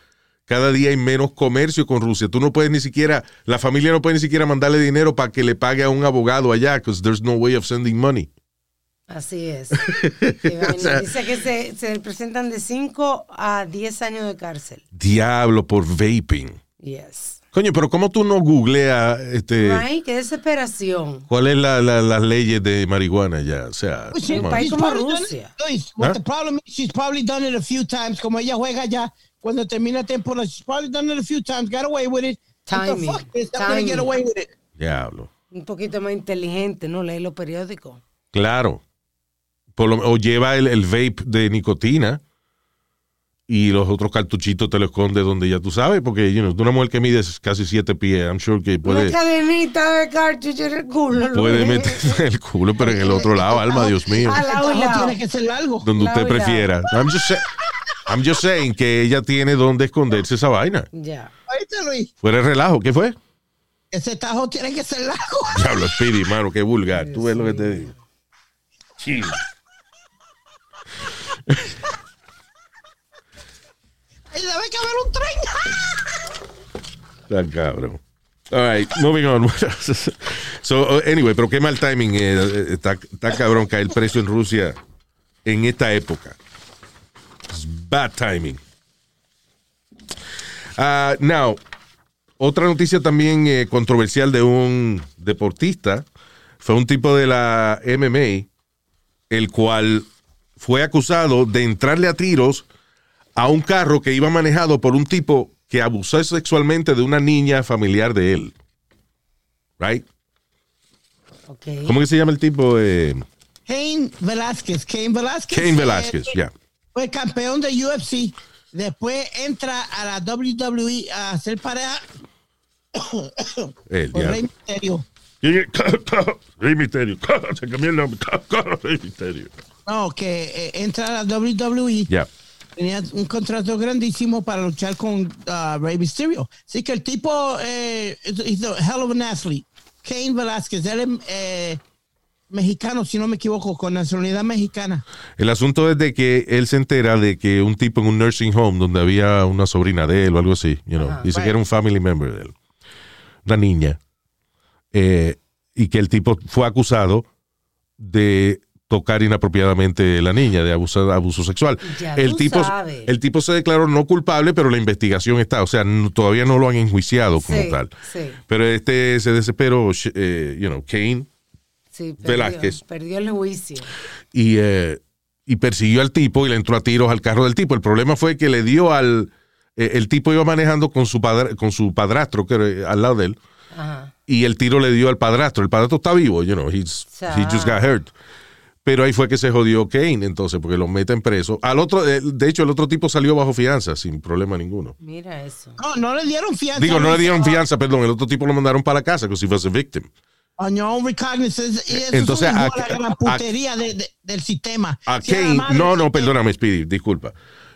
Cada día hay menos comercio con Rusia. Tú no puedes ni siquiera, la familia no puede ni siquiera mandarle dinero para que le pague a un abogado allá, because there's no way of sending money. Así es. (laughs) Dice que se, se presentan de 5 a 10 años de cárcel. Diablo por vaping. Yes. Coño, pero ¿cómo tú no googleas este, Ay, qué desesperación. cuál es la, la- las leyes de marihuana ya? O sea, Pues Sí, come on. país como Rusia. Luis, what ¿Ah? the problem is, she's probably done it a few times. Como ella juega ya, cuando termina temporada, she's probably done it a few times, got away with it. What the Timing. fuck gonna Timing. get away with it? Diablo. Un poquito más inteligente, ¿no? Lee los periódicos. Claro. Por lo- o lleva el, el vape de nicotina y los otros cartuchitos te lo esconde donde ya tú sabes, porque you know, una mujer que mide casi siete pies, I'm sure que puede, Una cadenita de cartucho en el culo. puede Luis. meter (laughs) el culo, pero en el otro lado, alma, Dios mío. A El lado. tiene que ser largo. Donde usted prefiera. I'm just, say- I'm just saying que ella tiene donde esconderse esa vaina. Ya. ¿Oíste, Luis? Fuera de relajo, ¿qué fue? Ese tajo tiene que ser largo. (laughs) Diablo, Speedy, mano, qué vulgar. Tú ves lo que te digo. Sí. Y debe que haber un tren. (laughs) Tan cabrón. All right, moving on. (laughs) so, uh, anyway, pero qué mal timing. eh, eh, está, está cabrón caer preso en Rusia en esta época. It's bad timing. Ah, now, otra noticia también eh, controversial de un deportista fue un tipo de la MMA, el cual fue acusado de entrarle a tiros a un carro que iba manejado por un tipo que abusó sexualmente de una niña familiar de él. Right? Ok. ¿Cómo que se llama el tipo? Eh, Cain Velázquez. Cain Velázquez. Kane eh, Velázquez, ya. Fue campeón de UFC. Después entra a la WWE a hacer pareja (coughs) El con Rey. Misterio. ¿Quién es? (coughs) Rey Misterio. (coughs) Se cambió el nombre. Rey Misterio. No, que eh, entra a la WWE. Ya. Tenía un contrato grandísimo para luchar con uh, Rey Mysterio. Así que el tipo eh, es a hell of an athlete. Kane Velázquez, él es eh, mexicano, si no me equivoco, con nacionalidad mexicana. El asunto es de que él se entera de que un tipo en un nursing home donde había una sobrina de él o algo así, you know, dice que era un family member de él, una niña, eh, y que el tipo fue acusado de tocar inapropiadamente a la niña de abuso, abuso sexual. Ya el tipo, sabes. el tipo se declaró no culpable, pero la investigación está, o sea, no- todavía no lo han enjuiciado como Sí, tal. sí. Pero este se desesperó, eh, you know, Kane, Sí, perdió, Velázquez. perdió el juicio. y, eh, y persiguió al tipo y le entró a tiros al carro del tipo. El problema fue que le dio al. eh, el tipo iba manejando con su, padre, con su padrastro que era al lado de él Ajá. y el tiro le dio al padrastro. El padrastro está vivo, you know, he's, he just got hurt. Pero ahí fue que se jodió Kane, entonces, porque lo meten preso. Al otro, eh, de hecho, el otro tipo salió bajo fianza, sin problema ninguno. Mira eso. No, no le dieron fianza. Digo, no le dieron fianza, perdón, el otro tipo lo mandaron para la casa, como si fuese victim. On your own recognizance. Y eso Entonces, a- la gran putería de- de- del sistema. A Si Kane, no, no, perdóname, Speedy, disculpa.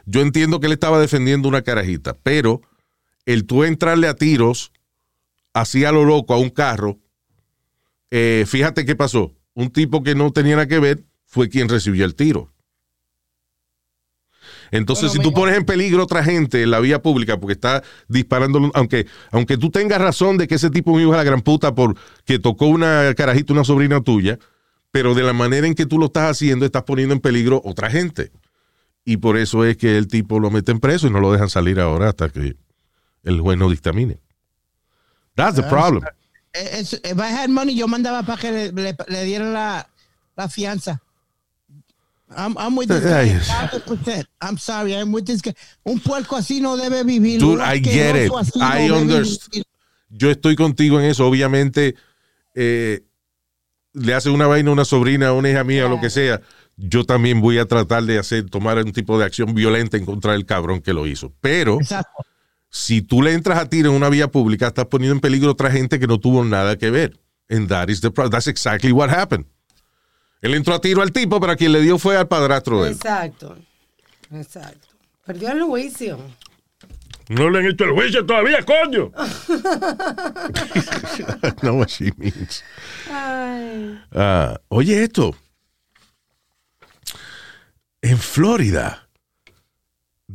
Yo entiendo que él estaba defendiendo una carajita, pero el tú entrarle a tiros así a lo loco a un carro, eh, fíjate qué pasó. Un tipo que no tenía nada que ver fue quien recibió el tiro. Entonces, Bueno, si tú mira. pones en peligro a otra gente en la vía pública porque está disparando, aunque, aunque tú tengas razón de que ese tipo es un hijo de la gran puta porque tocó una carajita, una sobrina tuya, pero de la manera en que tú lo estás haciendo, estás poniendo en peligro otra gente. Y por eso es que el tipo lo meten preso y no lo dejan salir ahora hasta que el juez no dictamine. That's the problem. If I had money, yo mandaba para que le, le- le dieran la, la fianza. I'm, I'm with this guy. Ay. 100%. I'm sorry, I'm with this guy. Un puerco así no debe vivir. Dude, I get it. no I understand. Yo estoy contigo en eso. Obviamente, eh, le hace una vaina a una sobrina, a una hija mía, o lo que sea. Yo también voy a tratar de hacer, tomar un tipo de acción violenta en contra del cabrón que lo hizo. Pero Exacto. Si tú le entras a tiro en una vía pública, estás poniendo en peligro a otra gente que no tuvo nada que ver. And that is the pro- That's exactly what happened. Él entró a tiro al tipo, pero a quien le dio fue al padrastro de él. Exacto. Exacto. Perdió el juicio. No le han hecho el juicio todavía, coño. (laughs) no what she means. Ay. Ah, oye esto. En Florida,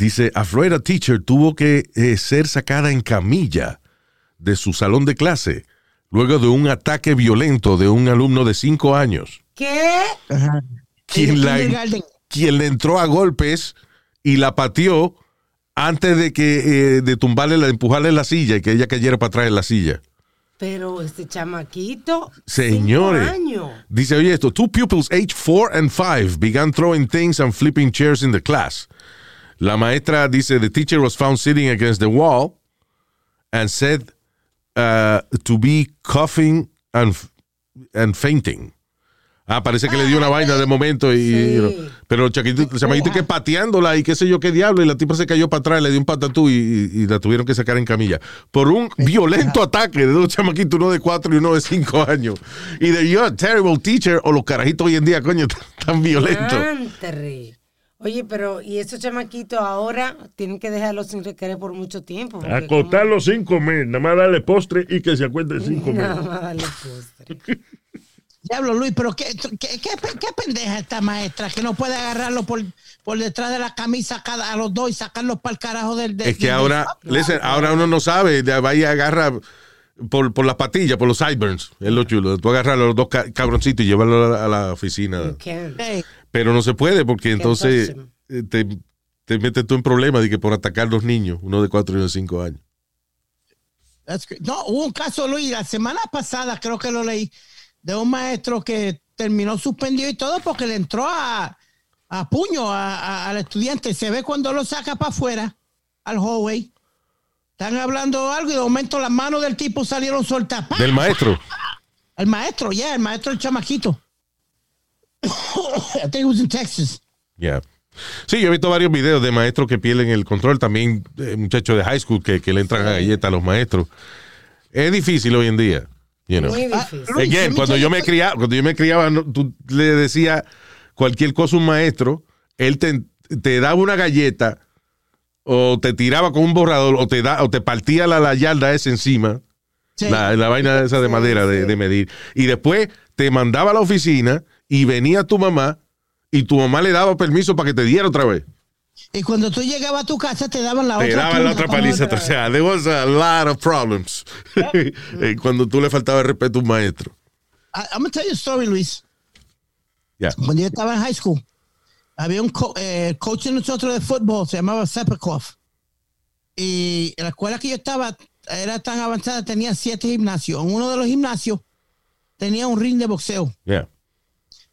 dice, a Florida teacher tuvo que eh, ser sacada en camilla de su salón de clase luego de un ataque violento de un alumno de cinco años, ¿Qué? Quien, En la, quien le entró a golpes y la pateó antes de que eh, de tumbarle, la, empujarle la silla y que ella cayera para atrás en la silla. Pero este chamaquito. Señores. años. Dice, oye esto, two pupils aged four and five began throwing things and flipping chairs in the class. La maestra dice, the teacher was found sitting against the wall and said uh, to be coughing and, and fainting. Ah, parece que le dio una vaina de momento y... Sí. you know, pero el chamaquito que pateándola y qué sé yo qué diablo y la tipa se cayó para atrás, le dio un patatú y, y- y la tuvieron que sacar en camilla. Por un violento ataque de dos chamaquitos, uno de cuatro y uno de cinco años. Y de yo, terrible teacher, o los carajitos hoy en día, coño, tan, (laughs) tan violentos. Oye, pero y esos chamaquitos ahora tienen que dejarlos sin requerer por mucho tiempo. Acostarlo sin comer, nada más darle postre y que se acueste sin (laughs) comer. Nada más darle postre. (laughs) Diablo, Luis, pero qué, qué, qué, qué pendeja esta maestra que no puede agarrarlo por, por detrás de la camisa cada, a los dos y sacarlos para el carajo del. del- Es que del- ahora, listen, ahora uno no sabe, de- vaya a agarrar por, por las patillas, por los sideburns, es lo chulo. Tú agarras a los dos ca- cabroncitos y llevarlos a la, a la oficina. You can't. Hey, Pero no se puede porque entonces eh, te, te metes tú en problemas de que por atacar a los niños, uno de cuatro y uno de cinco años. No, hubo un caso, Luis, la semana pasada creo que lo leí, de un maestro que terminó suspendido y todo porque le entró a, a puño a- a- al estudiante. Se ve cuando lo saca para afuera, al hallway. Están hablando algo y de momento las manos del tipo salieron sueltas. ¡Pah! Del maestro. El maestro, ya, el maestro el chamaquito. (coughs) I think it was in Texas. Ya. Sí, yo he visto varios videos de maestros que pierden el control, también eh, muchachos de high school que, que le entran a galletas a los maestros. Es difícil hoy en día. You know. Muy Ah, difícil. Luis, Again, yo cuando yo me criaba, cuando yo me criaba, no, tú le decías cualquier cosa a un maestro, él te, te daba una galleta o te tiraba con un borrador o te da o te partía la, la yarda esa encima, Sí. la, la vaina esa de Sí, madera de, sí. de medir. Y después te mandaba a la oficina y venía tu mamá y tu mamá le daba permiso para que te diera otra vez. Y cuando tú llegabas a tu casa te daban la Te otra. daban la otra paliza. O sea, there was a lot of problems. (laughs) Eh, cuando tú le faltaba el respeto a un maestro. I- I'm gonna tell you a story, Luis. Ya. Cuando yo estaba en high school, había un co- eh, coach de nosotros de fútbol, se llamaba Sepikov. Y en la escuela que yo estaba era tan avanzada, tenía siete gimnasios. En uno de los gimnasios tenía un ring de boxeo. Yeah.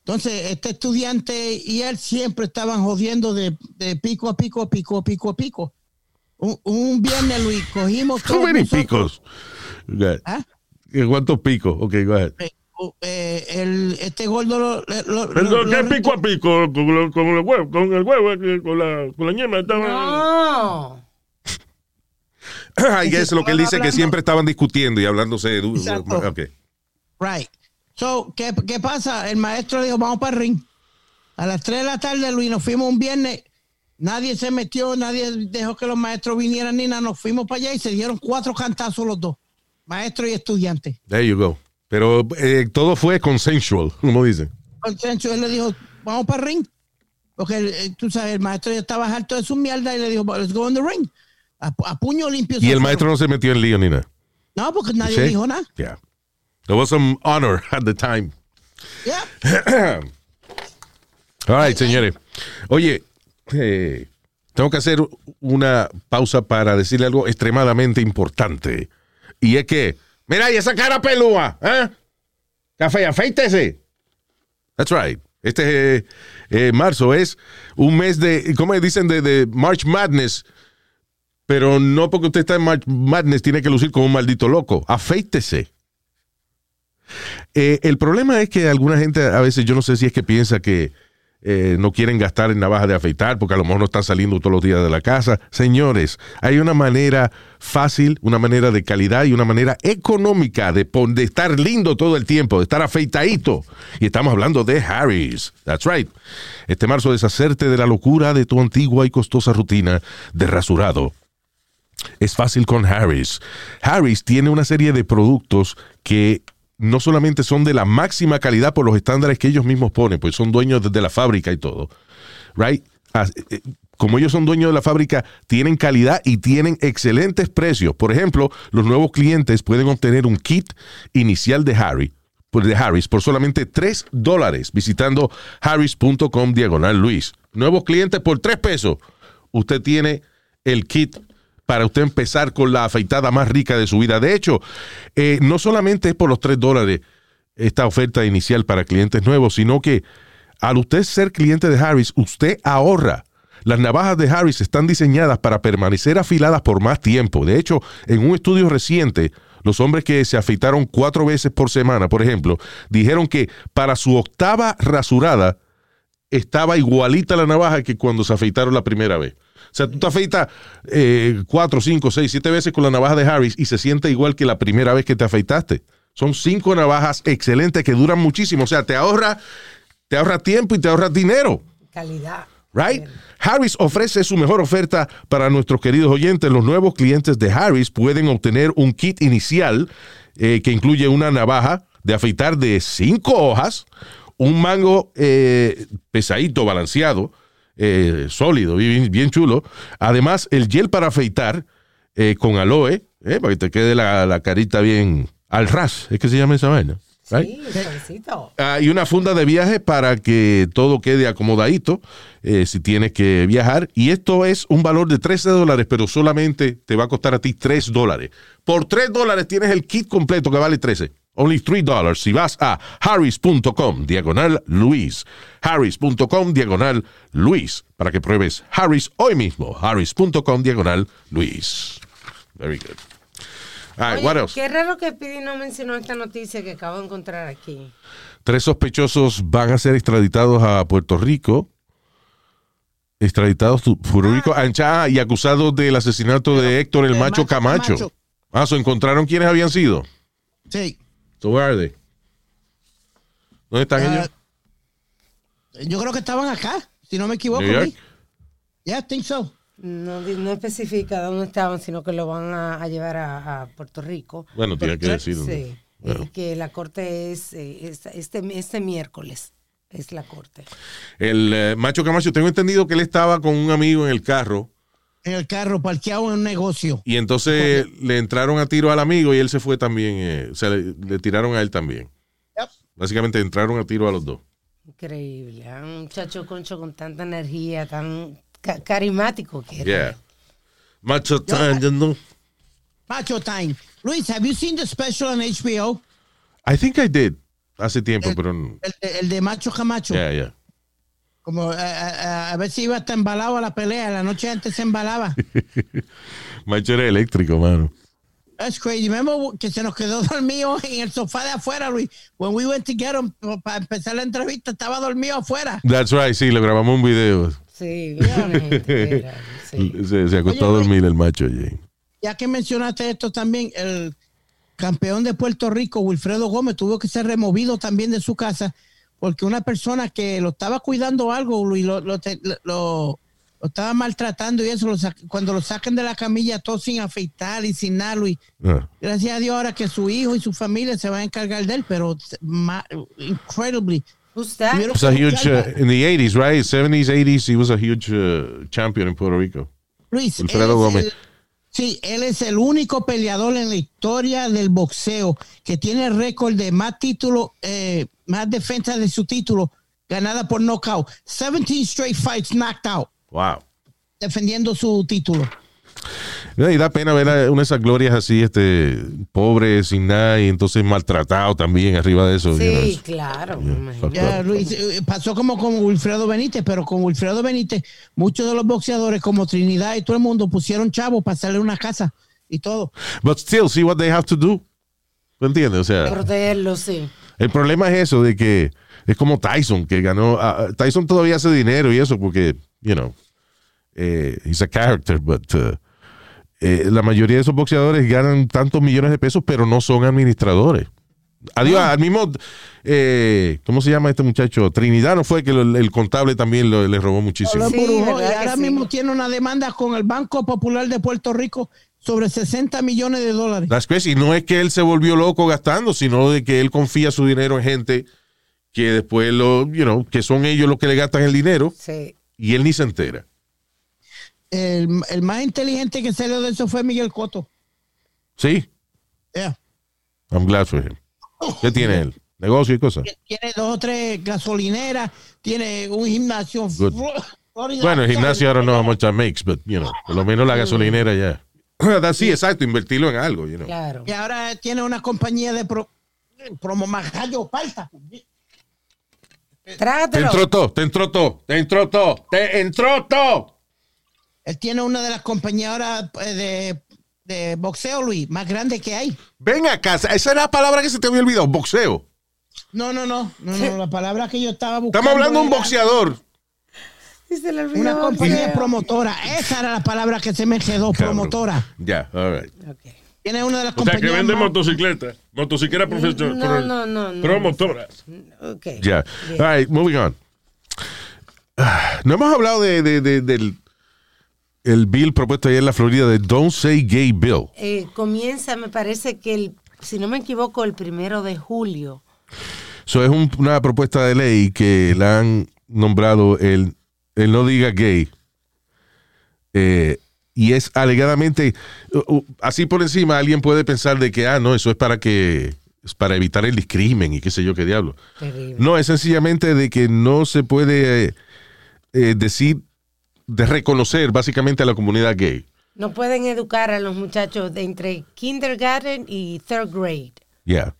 Entonces, este estudiante y él siempre estaban jodiendo de, de pico a pico, pico, a pico, a pico. Un, un viernes, Luis, cogimos How todos many nosotros- picos? Go ahead. ¿Ah? ¿Cuántos picos? Ok, go ahead. Eh, eh, el, este gordo lo, lo- Perdón, lo- ¿qué lo- pico a pico? Con, lo- con el huevo, con el huevo, eh, con la, con la ñema. Estaba... No. (laughs) I guess lo que él dice que hablando- siempre estaban discutiendo y hablándose. de- Exacto. Ok. Right. So, ¿qué, ¿qué pasa? El maestro dijo, vamos para el ring. A las 3 de la tarde, Luis, nos fuimos un viernes. Nadie se metió, nadie dejó que los maestros vinieran ni nada. Nos fuimos para allá y se dieron cuatro cantazos los dos. Maestro y estudiante. There you go. Pero eh, todo fue consensual, (laughs) como dicen. Consenso, él le dijo, vamos para el ring. Porque el- tú sabes, el maestro ya estaba harto de su mierda y le dijo, let's go on the ring. A, a puño limpio. Y el maestro no se metió en lío ni nada. No, porque nadie ¿Sí? dijo nada. Yeah. There was some honor (laughs) at the time. Yeah. (clears throat) All right, señores. Oye, eh, tengo que hacer una pausa para decirle algo extremadamente importante. Y es que, mira, y esa cara pelúa, ¿eh? Café, afeítese. That's right. Este eh, eh, marzo es un mes de, ¿cómo dicen? De, de March Madness. Pero no porque usted está en March Madness tiene que lucir como un maldito loco. Afeítese. Eh, el problema es que alguna gente a veces, yo no sé si es que piensa que eh, no quieren gastar en navaja de afeitar porque a lo mejor no están saliendo todos los días de la casa. Señores, hay una manera fácil, una manera de calidad y una manera económica de, de estar lindo todo el tiempo, de estar afeitadito. Y estamos hablando de Harry's. That's right. Este marzo, deshacerte de la locura de tu antigua y costosa rutina de rasurado. Es fácil con Harris. Harris tiene una serie de productos que no solamente son de la máxima calidad por los estándares que ellos mismos ponen, pues son dueños desde la fábrica y todo. Right? As- eh, Como ellos son dueños de la fábrica, tienen calidad y tienen excelentes precios. Por ejemplo, los nuevos clientes pueden obtener un kit inicial de Harry por- de Harris por solamente 3 dólares visitando harris.com diagonal Luis. Nuevos clientes por 3 pesos. Usted tiene el kit para usted empezar con la afeitada más rica de su vida. De hecho, eh, no solamente es por los 3 dólares esta oferta inicial para clientes nuevos, sino que al usted ser cliente de Harris, usted ahorra. Las navajas de Harris están diseñadas para permanecer afiladas por más tiempo. De hecho, en un estudio reciente, los hombres que se afeitaron cuatro veces por semana, por ejemplo, dijeron que para su octava rasurada estaba igualita la navaja que cuando se afeitaron la primera vez. O sea, tú te afeitas eh, cuatro, cinco, seis, siete veces con la navaja de Harris y se siente igual que la primera vez que te afeitaste. Son cinco navajas excelentes que duran muchísimo. O sea, te ahorra, te ahorra tiempo y te ahorra dinero. Calidad. Right? Harris ofrece su mejor oferta para nuestros queridos oyentes. Los nuevos clientes de Harris pueden obtener un kit inicial eh, que incluye una navaja de afeitar de cinco hojas, un mango eh, pesadito, balanceado, eh, sólido, bien, bien chulo. Además, el gel para afeitar eh, con aloe, eh, para que te quede la, la carita bien al ras. Es que se llama esa vaina. Right? Sí. Ah, y una funda de viaje para que todo quede acomodadito si tienes que viajar. Y esto es un valor de 13 dólares, pero solamente te va a costar a ti 3 dólares. Por 3 dólares tienes el kit completo que vale 13. Only 3 dólares si vas a harris.com diagonal Luis. Harris.com diagonal Luis. Para que pruebes Harris hoy mismo. Harris.com diagonal Luis. Very good. All right, Oye, what else? Qué raro que Pidi no mencionó esta noticia que acabo de encontrar aquí. Tres sospechosos van a ser extraditados a Puerto Rico. Extraditados a Puerto Rico ah, y acusados del asesinato de Héctor el el Macho Macho Camacho. Camacho. Ah, ¿so encontraron quiénes habían sido? Sí. So where are they? ¿Dónde están ellos? Yo creo que estaban acá, si no me equivoco. New York. Yeah, I think so. No, no especifica dónde estaban, sino que lo van a, a llevar a, a Puerto Rico. Bueno, tiene que decir. Sí. Bueno. Que la corte es, eh, es- este, este miércoles. Es la corte. El eh, Macho Camacho, tengo entendido que él estaba con un amigo en el carro En el carro, parqueado en un negocio. y entonces le entraron a tiro al amigo y él se fue también. eh, o sea, le, le tiraron a él también. Yep. Básicamente entraron a tiro a los dos. Increíble. ¿ah? Un muchacho concho con tanta energía, tan ca- carismático que era. Yeah. Macho time, you know. Macho Time. Luis, have you seen the special on HBO? I think I did. Hace tiempo, pero. no. El, de- el de Macho Camacho. Yeah, yeah. Como eh, eh, a ver si iba hasta embalado a la pelea. La noche antes se embalaba. (laughs) Macho era eléctrico, mano. That's crazy. Remember que se nos quedó (laughs) dormido en el sofá de afuera, Luis. When we went to get him para empezar la entrevista, estaba dormido afuera. That's right, sí, le grabamos un video. Sí, (laughs) era, sí. Se, se acostó a Oye, dormir el macho allí. Ya que mencionaste esto también, el campeón de Puerto Rico, Wilfredo Gómez, tuvo que ser removido también de su casa porque una persona que lo estaba cuidando algo, Luis, lo, lo, te- lo- lo estaba maltratando y eso, cuando lo sacan de la camilla todo sin afeitar y sin nada, Luis. Ah. Gracias a Dios ahora que su hijo y su familia se van a encargar de él, pero ma- incredibly. Who's that? Tuvieron was a huge uh, in the 80s, right? 70s, 80s. He was a huge uh, champion in Puerto Rico. Luis, es Gómez. el- sí, él es el único peleador en la historia del boxeo que tiene récord de más títulos, eh, más defensa de su título ganada por knockout. 17 straight fights knocked out, Wow. defendiendo su título. No, Y da pena ver a una de esas glorias así, este, pobre, sin nada, y entonces maltratado también arriba de eso. you know, Sí, claro. yeah, Ya, up. Luis, eh, pasó como con Wilfredo Benítez, pero con Wilfredo Benítez, muchos de los boxeadores como Trinidad y todo el mundo pusieron chavos para hacerle una casa y todo. But still, see what they have to do. ¿Me entiendes? O sea, Protegerlo, sí. El problema es eso de que es como Tyson, que ganó. ah, Tyson todavía hace dinero y eso porque, you know, eh, he's a character, but uh, eh, la mayoría de esos boxeadores ganan tantos millones de pesos, pero no son administradores. Adiós, al mismo, eh, ¿cómo se llama este muchacho? Trinidad no fue que lo- el contable también lo- le robó muchísimo. Sí, y ¿verdad que ahora sí? mismo tiene una demanda con el Banco Popular de Puerto Rico sobre 60 millones de dólares. That's crazy. Y no es que él se volvió loco gastando, sino de que él confía su dinero en gente que después lo, you know, que son ellos los que le gastan el dinero Sí. y él ni se entera. El, el más inteligente que salió de eso fue Miguel Coto. Sí, Yeah. I'm glad for him. ¿Qué tiene él? Negocio y cosas. Tiene dos o tres gasolineras, tiene un gimnasio. Bueno, el gimnasio don't know how much that makes, but, you know, por lo menos la gasolinera ya. Sí, exacto, invertirlo en algo, you know. Claro. Y ahora tiene una compañía de pro, promo majayo palta. Te entró todo, te entró todo, te entró todo, te entró todo. Él tiene una de las compañías ahora eh, de, de boxeo, Luis, más grande que hay. Ven acá, esa era la palabra que se te había olvidado, boxeo. No, no, no, no, no, la palabra que yo estaba buscando. Estamos hablando de un boxeador. Y se le olvidó. Una compañía promotora. Esa era la palabra que se me quedó, promotora. Ya, all right. Ok. Tiene una de las O sea, que compañías. vende más- motocicletas. Motocicleta profesional. No, no, no, no. Promotora. Ok. Ya. Bien. All right, moving on. Ah, No hemos hablado de, de- de- del el bill propuesto ayer en la Florida de Don't Say Gay Bill. Eh, comienza, me parece que el, si no me equivoco, el primero de julio. Eso es un- una propuesta de ley que la han nombrado el, el no diga gay. Eh, y es alegadamente, así por encima, alguien puede pensar de que, ah, no, eso es para que, es para evitar el discrimen y qué sé yo qué diablo. Terrible. No, es sencillamente de que no se puede eh, eh, decir, de reconocer básicamente a la comunidad gay. No pueden educar a los muchachos de entre kindergarten y third grade. Ya.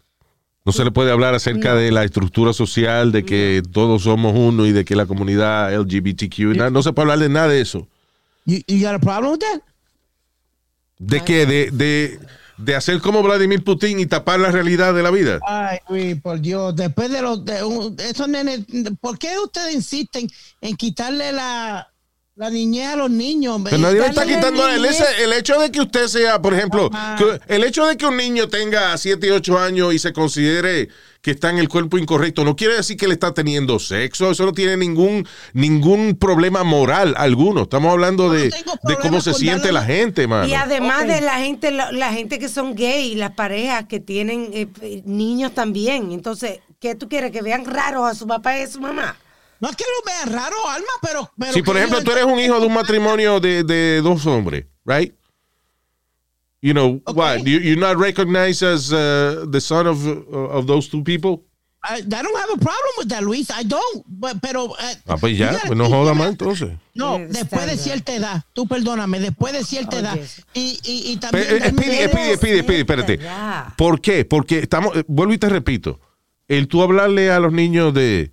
No se le puede hablar acerca de la estructura social, de que todos somos uno y de que la comunidad LGBTQ, na- no se puede hablar de nada de eso. You, you got a problem with that? ¿De qué? De, de, de hacer como Vladimir Putin y tapar la realidad de la vida. Ay, Luis, por Dios. Después de los. De, un- de esos nenes. ¿Por qué ustedes insisten en quitarle la, la niñez a los niños? Pero nadie le está quitando el, el hecho de que usted sea, por ejemplo, que- el hecho de que un niño tenga 7 y 8 años y se considere que está en el cuerpo incorrecto, no quiere decir que le está teniendo sexo, eso no tiene ningún, ningún problema moral alguno. Estamos hablando de, de cómo se siente la gente, mano. Y además de la gente, la, la gente que son gay, las parejas que tienen eh, eh, niños también. Entonces, ¿qué tú quieres? Que vean raros a su papá y a su mamá. No es que lo vean raro, Alma, pero. pero Si, por ejemplo, tú eres un hijo de un matrimonio de, de dos hombres, right? You know, Okay. what? You, you're not recognized as uh, the son of, of those two people? I, I don't have a problem with that, Luis. I don't. But- pero. eh, Ah, pues ya, pues no joda más entonces. No, después de cierta edad. Tú perdóname, después de cierta edad. Y, y, y también. eh, Speedy, Speedy, Speedy, Speedy, espérate. ¿Por qué? Porque estamos, eh, vuelvo y te repito, el tú hablarle a los niños de,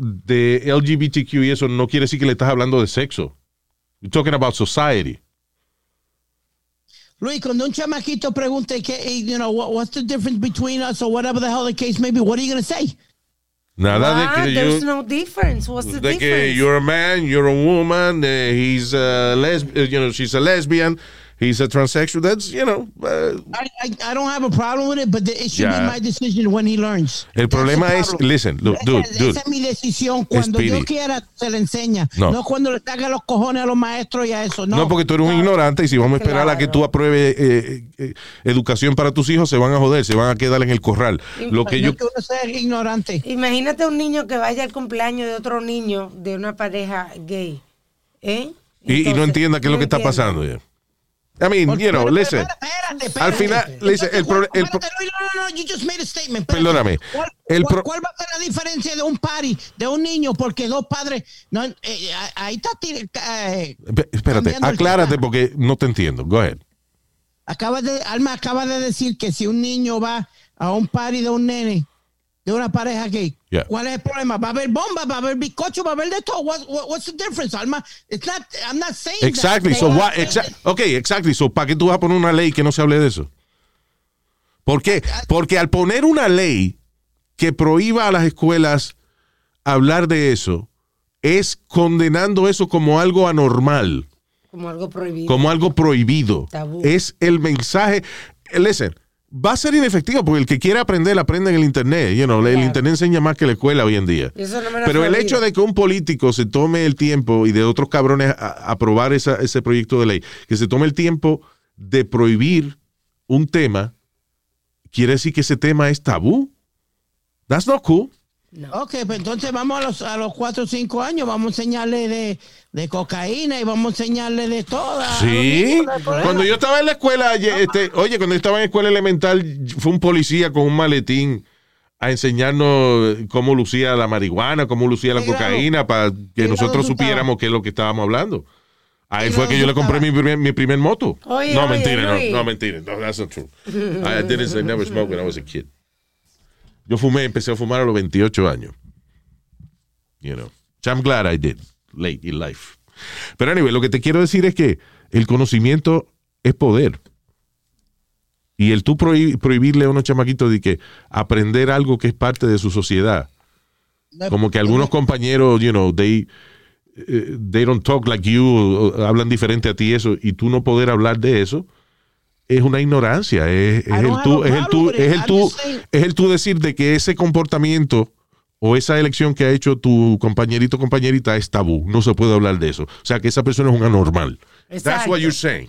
de LGBTQ y eso no quiere decir que le estás hablando de sexo. You're talking about society. Luis, cuando un chamaquito pregunte, que, eh, you know, what, what's the difference between us or whatever the hell the case may be, what are you going to say? Nada de que There's you- no difference. What's the de que difference? you're a man, you're a woman, uh, he's a lesb- uh, you know, she's a lesbian, he's a transsexual. That's, you know, uh, I, I, I don't have a problem with it, but the, it should Ya. be my decision when he learns. el That's problema the es, listen, look, dude, esa, dude. esa es mi decisión. Cuando Speedy. yo quiera, se le enseña. No. No, cuando le saca los cojones a los maestros y a eso. No, No, porque tú eres un ignorante y si vamos a esperar a que Claro. tú apruebes eh, eh, educación para tus hijos, se van a joder, se van a quedar en el corral. Lo que no yo, que uno sea ignorante. Imagínate un niño que vaya al cumpleaños de otro niño de una pareja gay. ¿Eh? y, y no Entonces, entienda qué es lo que está entiende. pasando. ya. I mean, you know, listen. espérate, espérate. Al final, el pro- el pro- Luis, no, no, no, you just made a statement. espérate. Perdóname. ¿Cuál, El pro- cuál va a ser la diferencia de un party de un niño porque dos padres no eh, ahí está eh, Esp- Espérate, el aclárate porque no te entiendo. Go ahead. acaba de Alma acaba de decir que si un niño va a un party de un nene de una pareja gay, Yeah. ¿cuál es el problema? Va a haber bomba, va a haber bizcocho, va a haber de todo. What, what- what's the difference, Alma? It's not, I'm not saying that. Exactly. So what, exa- ok, exactly. So, ¿para qué tú vas a poner una ley que no se hable de eso? ¿Por qué? Porque al poner una ley que prohíba a las escuelas hablar de eso, es condenando eso como algo anormal, Como algo prohibido. como algo prohibido. Tabú. Es el mensaje. Listen, va a ser inefectivo porque el que quiere aprender, aprende en el Internet. You know, El. Internet enseña más que la escuela hoy en día. Y eso no me lo Pero el hecho de que un político se tome el tiempo y de otros cabrones a- aprobar esa- ese proyecto de ley, que se tome el tiempo de prohibir un tema, quiere decir que ese tema es tabú. That's not cool. Ok, pues entonces vamos a los, a los 4 o 5 años, vamos a enseñarle de, de cocaína y vamos a enseñarle de todas. Sí. Cuando yo estaba en la escuela, este, oye, cuando yo estaba en escuela elemental, fue un policía con un maletín a enseñarnos cómo lucía la marihuana, cómo lucía la cocaína, para que ¿Qué grado nosotros supiéramos qué es lo que estábamos hablando. Ahí ¿Qué fue que yo le compré mi primer, mi primer moto. Oye, no, oye, mentira, no, no, mentira. No, that's not true. I didn't I never smoked when I was a kid. Yo fumé, empecé a fumar a los 28 años. You know. So I'm glad I did. Late in life. Pero anyway, lo que te quiero decir es que el conocimiento es poder. Y el tú prohib- prohibirle a unos chamaquitos de que aprender algo que es parte de su sociedad. Como que algunos compañeros, you know, they, eh, they don't talk like you, hablan diferente a ti, eso, y tú no poder hablar de eso, es una ignorancia. Es, es el tú, es el tú, es el tú, es el tú decir de que ese comportamiento o esa elección que ha hecho tu compañerito o compañerita es tabú. No se puede hablar de eso. O sea, que esa persona es un anormal. That's what you're saying.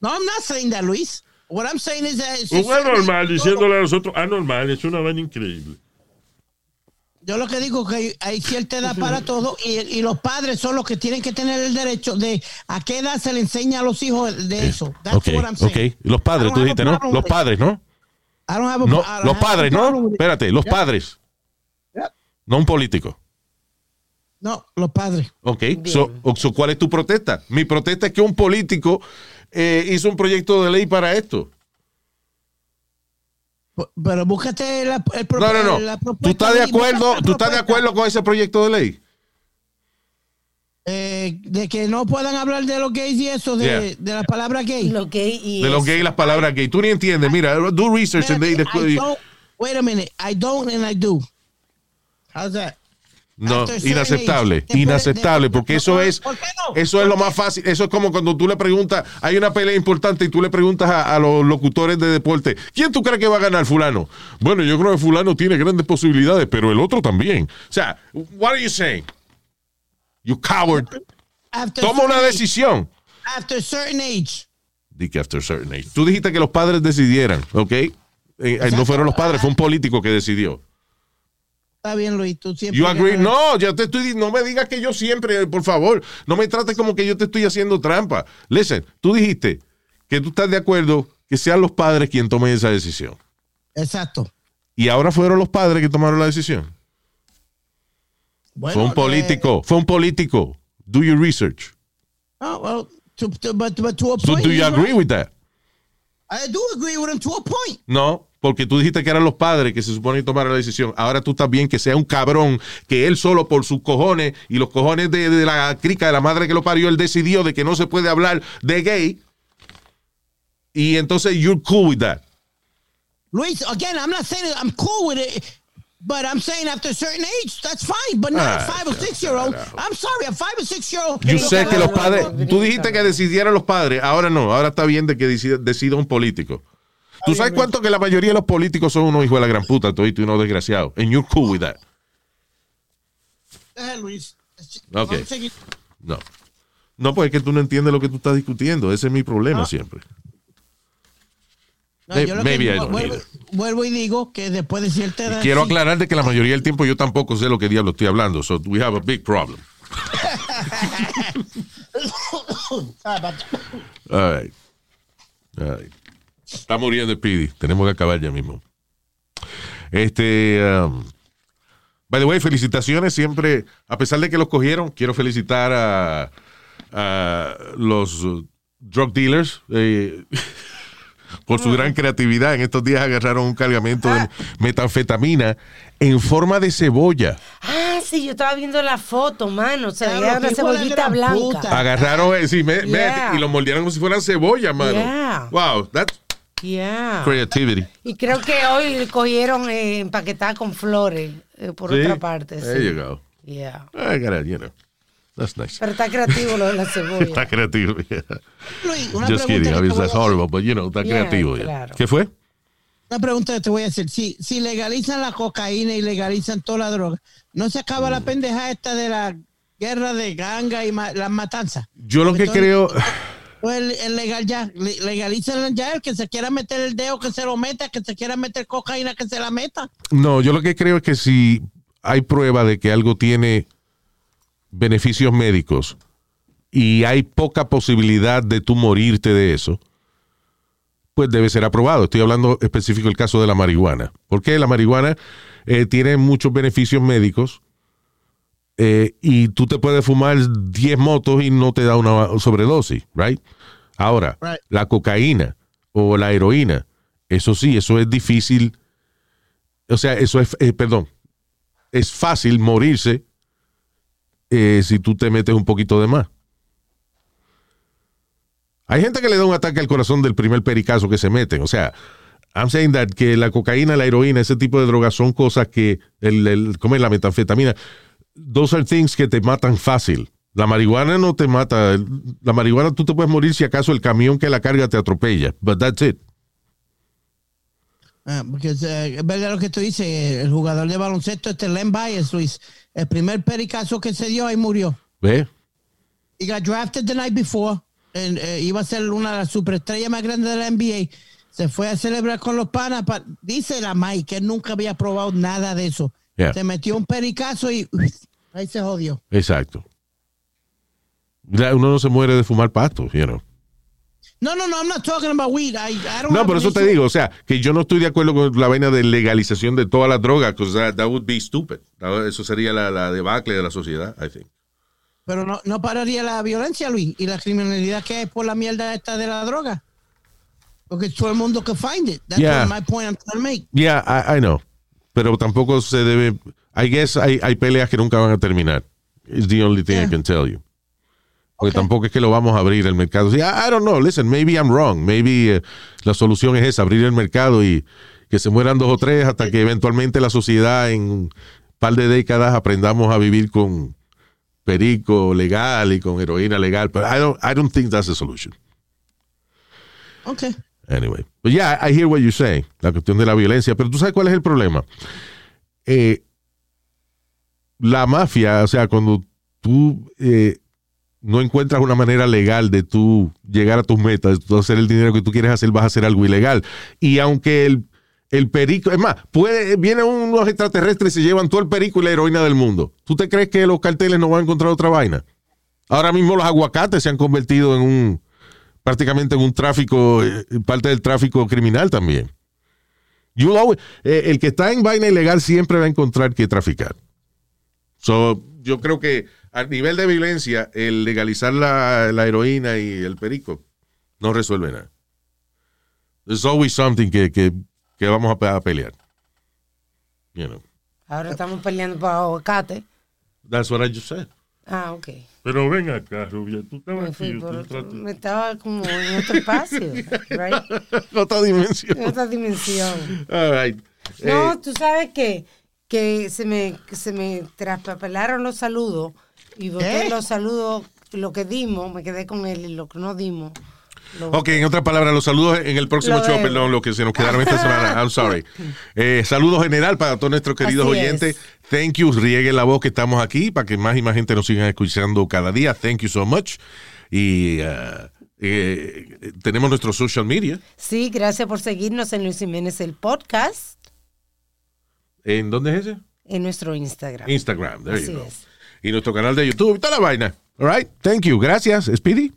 No, I'm not saying that, Luis. What I'm saying is that Un anormal diciéndole a nosotros anormal es una vaina increíble. Yo lo que digo es que hay, hay cierta edad para todo y, y los padres son los que tienen que tener el derecho de a qué edad se le enseña a los hijos de eso. That's Ok, what I'm. Los padres, tú dijiste, ¿no? Los padres, ¿no? No, los padres, ¿no? Espérate, los Yeah. padres. Yeah. No un político. No, los padres. Ok. So, ¿Cuál es tu protesta? Mi protesta es que un político eh, hizo un proyecto de ley para esto. Pero búscate la, el pro- No, no, no. la propuesta ¿Tú estás de y acuerdo, ¿tú estás de acuerdo con ese proyecto de ley? eh, de que no puedan hablar de los gays y eso, de, Yeah. de la palabra gay. Lo gay y De los gays, las palabras gay. Tú ni entiendes. Mira, do research and they- I don't- wait a minute. I don't and I do. How's that? No, certain inaceptable. Después- inaceptable, porque eso es, eso es lo más fácil. Eso es como cuando tú le preguntas, hay una pelea importante y tú le preguntas a, a los locutores de deporte, ¿quién tú crees que va a ganar fulano? Bueno, yo creo que fulano tiene grandes posibilidades, pero el otro también. O sea, what are you saying? You coward. After Toma una decisión. After certain age. Di que after certain age. Tú dijiste que los padres decidieran, ¿ok? Eh, eh, no fueron los padres, fue un político que decidió. Está bien, Luis. Tú siempre. You agree? No, yo te estoy no me digas que yo siempre, por favor, no me trates como que yo te estoy haciendo trampa. Listen, tú dijiste que tú estás de acuerdo que sean los padres quien tomen esa decisión. Exacto. Y ahora fueron los padres que tomaron la decisión. Bueno, fue un eh, político, fue un político. Do your research. oh, well, to, to- but, but to a So point. do you agree right. with that? I do agree with him to a point. No, porque tú dijiste que eran los padres que se supone que tomaron la decisión. Ahora tú estás bien que sea un cabrón, que él solo por sus cojones y los cojones de, de la crica de la madre que lo parió, él decidió de que no se puede hablar de gay. Y entonces you're cool with that. Luis, again, I'm not saying I'm cool with it, but I'm saying after a certain age, that's fine. But not Ah, a five or six year old. I'm sorry, a five or six year old. Yo sé que los padres, tú dijiste que decidieran los padres, ahora no, ahora está bien de que decida, decida un político. ¿Tú sabes cuánto que la mayoría de los políticos son unos hijos de la gran puta, todito y unos desgraciados? And you're cool with that. Luis. Ok. No. No, pues es que tú no entiendes lo que tú estás discutiendo. Ese es mi problema siempre. No, yo lo maybe que I don't vuelvo, y digo que después de cierta edad. Quiero sí. aclarar de que la mayoría del tiempo yo tampoco sé lo que diablo estoy hablando. So we have a big problem. (laughs) All right. All right. Está muriendo el Speedy. Tenemos que acabar ya mismo. Este. um, by the way, felicitaciones siempre. A pesar de que los cogieron, quiero felicitar a, a los drug dealers. eh, (laughs) por su gran creatividad. En estos días agarraron un cargamento de metanfetamina en forma de cebolla. Ah, sí, yo estaba viendo la foto, mano. Se Claro, veía una de la cebollita blanca. puta. Agarraron, eh, sí, me- me- Yeah. y lo moldearon como si fueran cebolla, mano. Yeah. Wow, that's Yeah. creativity. Y creo que hoy cogieron eh, empaquetada con flores eh, por Sí. otra parte. There sí. you go. Yeah. I gotta, you know, that's nice. Pero está creativo lo de la (laughs) Está cebolla. creativo. yeah. Luis, una Just kidding. voy a that's horrible, but you know, está Yeah, creativo. yeah. claro. ¿Qué fue? Una pregunta que te voy a hacer. Si, si legalizan la cocaína y legalizan toda la droga, ¿no se acaba Mm. la pendeja esta de la guerra de ganga y ma- las matanzas? Yo lo que creo, Pues el, legal ya, le- legalizan ya el que se quiera meter el dedo que se lo meta, que se quiera meter cocaína que se la meta. no, yo lo que creo es que si hay prueba de que algo tiene beneficios médicos y hay poca posibilidad de tú morirte de eso, pues debe ser aprobado. Estoy hablando específico del caso de la marihuana. Porque la marihuana eh, tiene muchos beneficios médicos eh, y tú te puedes fumar 10 motos y no te da una sobredosis, right? Ahora, Right. la cocaína o la heroína, eso sí, eso es difícil. O sea, eso es, eh, perdón, es fácil morirse eh, si tú te metes un poquito de más. Hay gente que le da un ataque al corazón del primer pericazo que se meten. O sea, I'm saying that que la cocaína, la heroína, ese tipo de drogas son cosas que, el, el, ¿cómo es la metanfetamina? Those are things que te matan fácil. La marihuana no te mata. La marihuana tú te puedes morir si acaso el camión que la carga te atropella. But that's it. Ah, porque eh, es verdad lo que tú dices, el jugador de baloncesto, este Len Bias, Luis, el primer pericazo que se dio ahí murió. ¿Ves? He got drafted the night before. and, eh, iba a ser una de las superestrellas más grandes de la NBA. Se fue a celebrar con los panas. pa- dice la Mike que él nunca había probado nada de eso. Yeah. Se metió un pericazo y ahí se jodió. Exacto. La- Uno no se muere de fumar pasto, you know. No, no, no, I'm not talking about weed. I, I don't No, por eso te digo, o sea, que yo no estoy de acuerdo con la vaina de legalización de todas las drogas, because that, that would be stupid. Eso sería la, la debacle de la sociedad, I think. Pero no, no pararía la violencia, Luis, y la criminalidad que hay por la mierda esta de la droga. Porque todo el mundo que find it. That's Yeah. my point I'm trying to make. Yeah, I, I know. Pero tampoco se debe. I guess hay, hay peleas que nunca van a terminar. It's the only thing I Yeah. can tell you. Porque Okay. tampoco es que lo vamos a abrir el mercado. Sí, I, I don't know. Listen, maybe I'm wrong. Maybe eh, la solución es esa, abrir el mercado y que se mueran dos o tres hasta que eventualmente la sociedad en un par de décadas aprendamos a vivir con perico legal y con heroína legal. Pero I don't, I don't think that's the solution. Okay. Anyway. But yeah, I hear what you say. La cuestión de la violencia. Pero tú sabes cuál es el problema. Eh, la mafia, o sea, cuando tú eh, no encuentras una manera legal de tú llegar a tus metas, de hacer el dinero que tú quieres hacer, vas a hacer algo ilegal. Y aunque el, el perico, es más, puede, vienen unos extraterrestres y se llevan todo el perico y la heroína del mundo. ¿Tú te crees que los carteles no van a encontrar otra vaina? Ahora mismo los aguacates se han convertido en un, prácticamente en un tráfico, eh, parte del tráfico criminal también. Eh, el que está en vaina ilegal siempre va a encontrar que traficar. Yo creo que a nivel de violencia, el legalizar la, la heroína y el perico no resuelve nada. There's always something que, que, que vamos a, pe- a pelear. You know. Ahora estamos peleando por aguacate. That's what I just said. Ah, ok. Pero ven acá, Rubia, tú estabas Me aquí. fui yo por te otro- trato- me estaba como en otro espacio, (laughs) right? Otra dimensión. En otra dimensión. All right. No, Eh, tú sabes que, que se me, que se me traspapelaron los saludos y boté ¿Eh? los saludos, lo que dimos, me quedé con él y lo que no dimos. Ok, en otras palabras, los saludos en el próximo show, perdón, lo que se nos quedaron esta (laughs) semana. I'm sorry. Eh, saludos general para todos nuestros queridos Así oyentes. es. Thank you, rieguen la voz que estamos aquí para que más y más gente nos siga escuchando cada día. Thank you so much. Y uh, eh, tenemos nuestro social media. Sí, gracias por seguirnos en Luis Jiménez el podcast ¿En dónde es ese? en nuestro Instagram. Instagram. There Así you go. es. Y nuestro canal de YouTube y toda la vaina. All right. Thank you. Gracias, Speedy.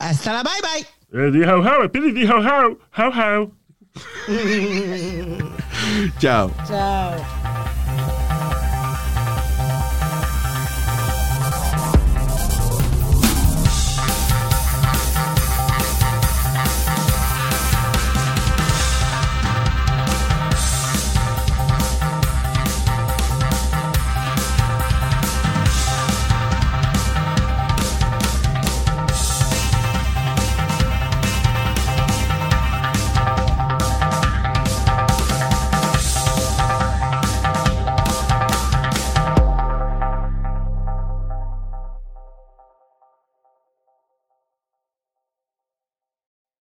Hasta la bye bye. Eh, di how how, di how how, how how. (laughs) Chao. Chao.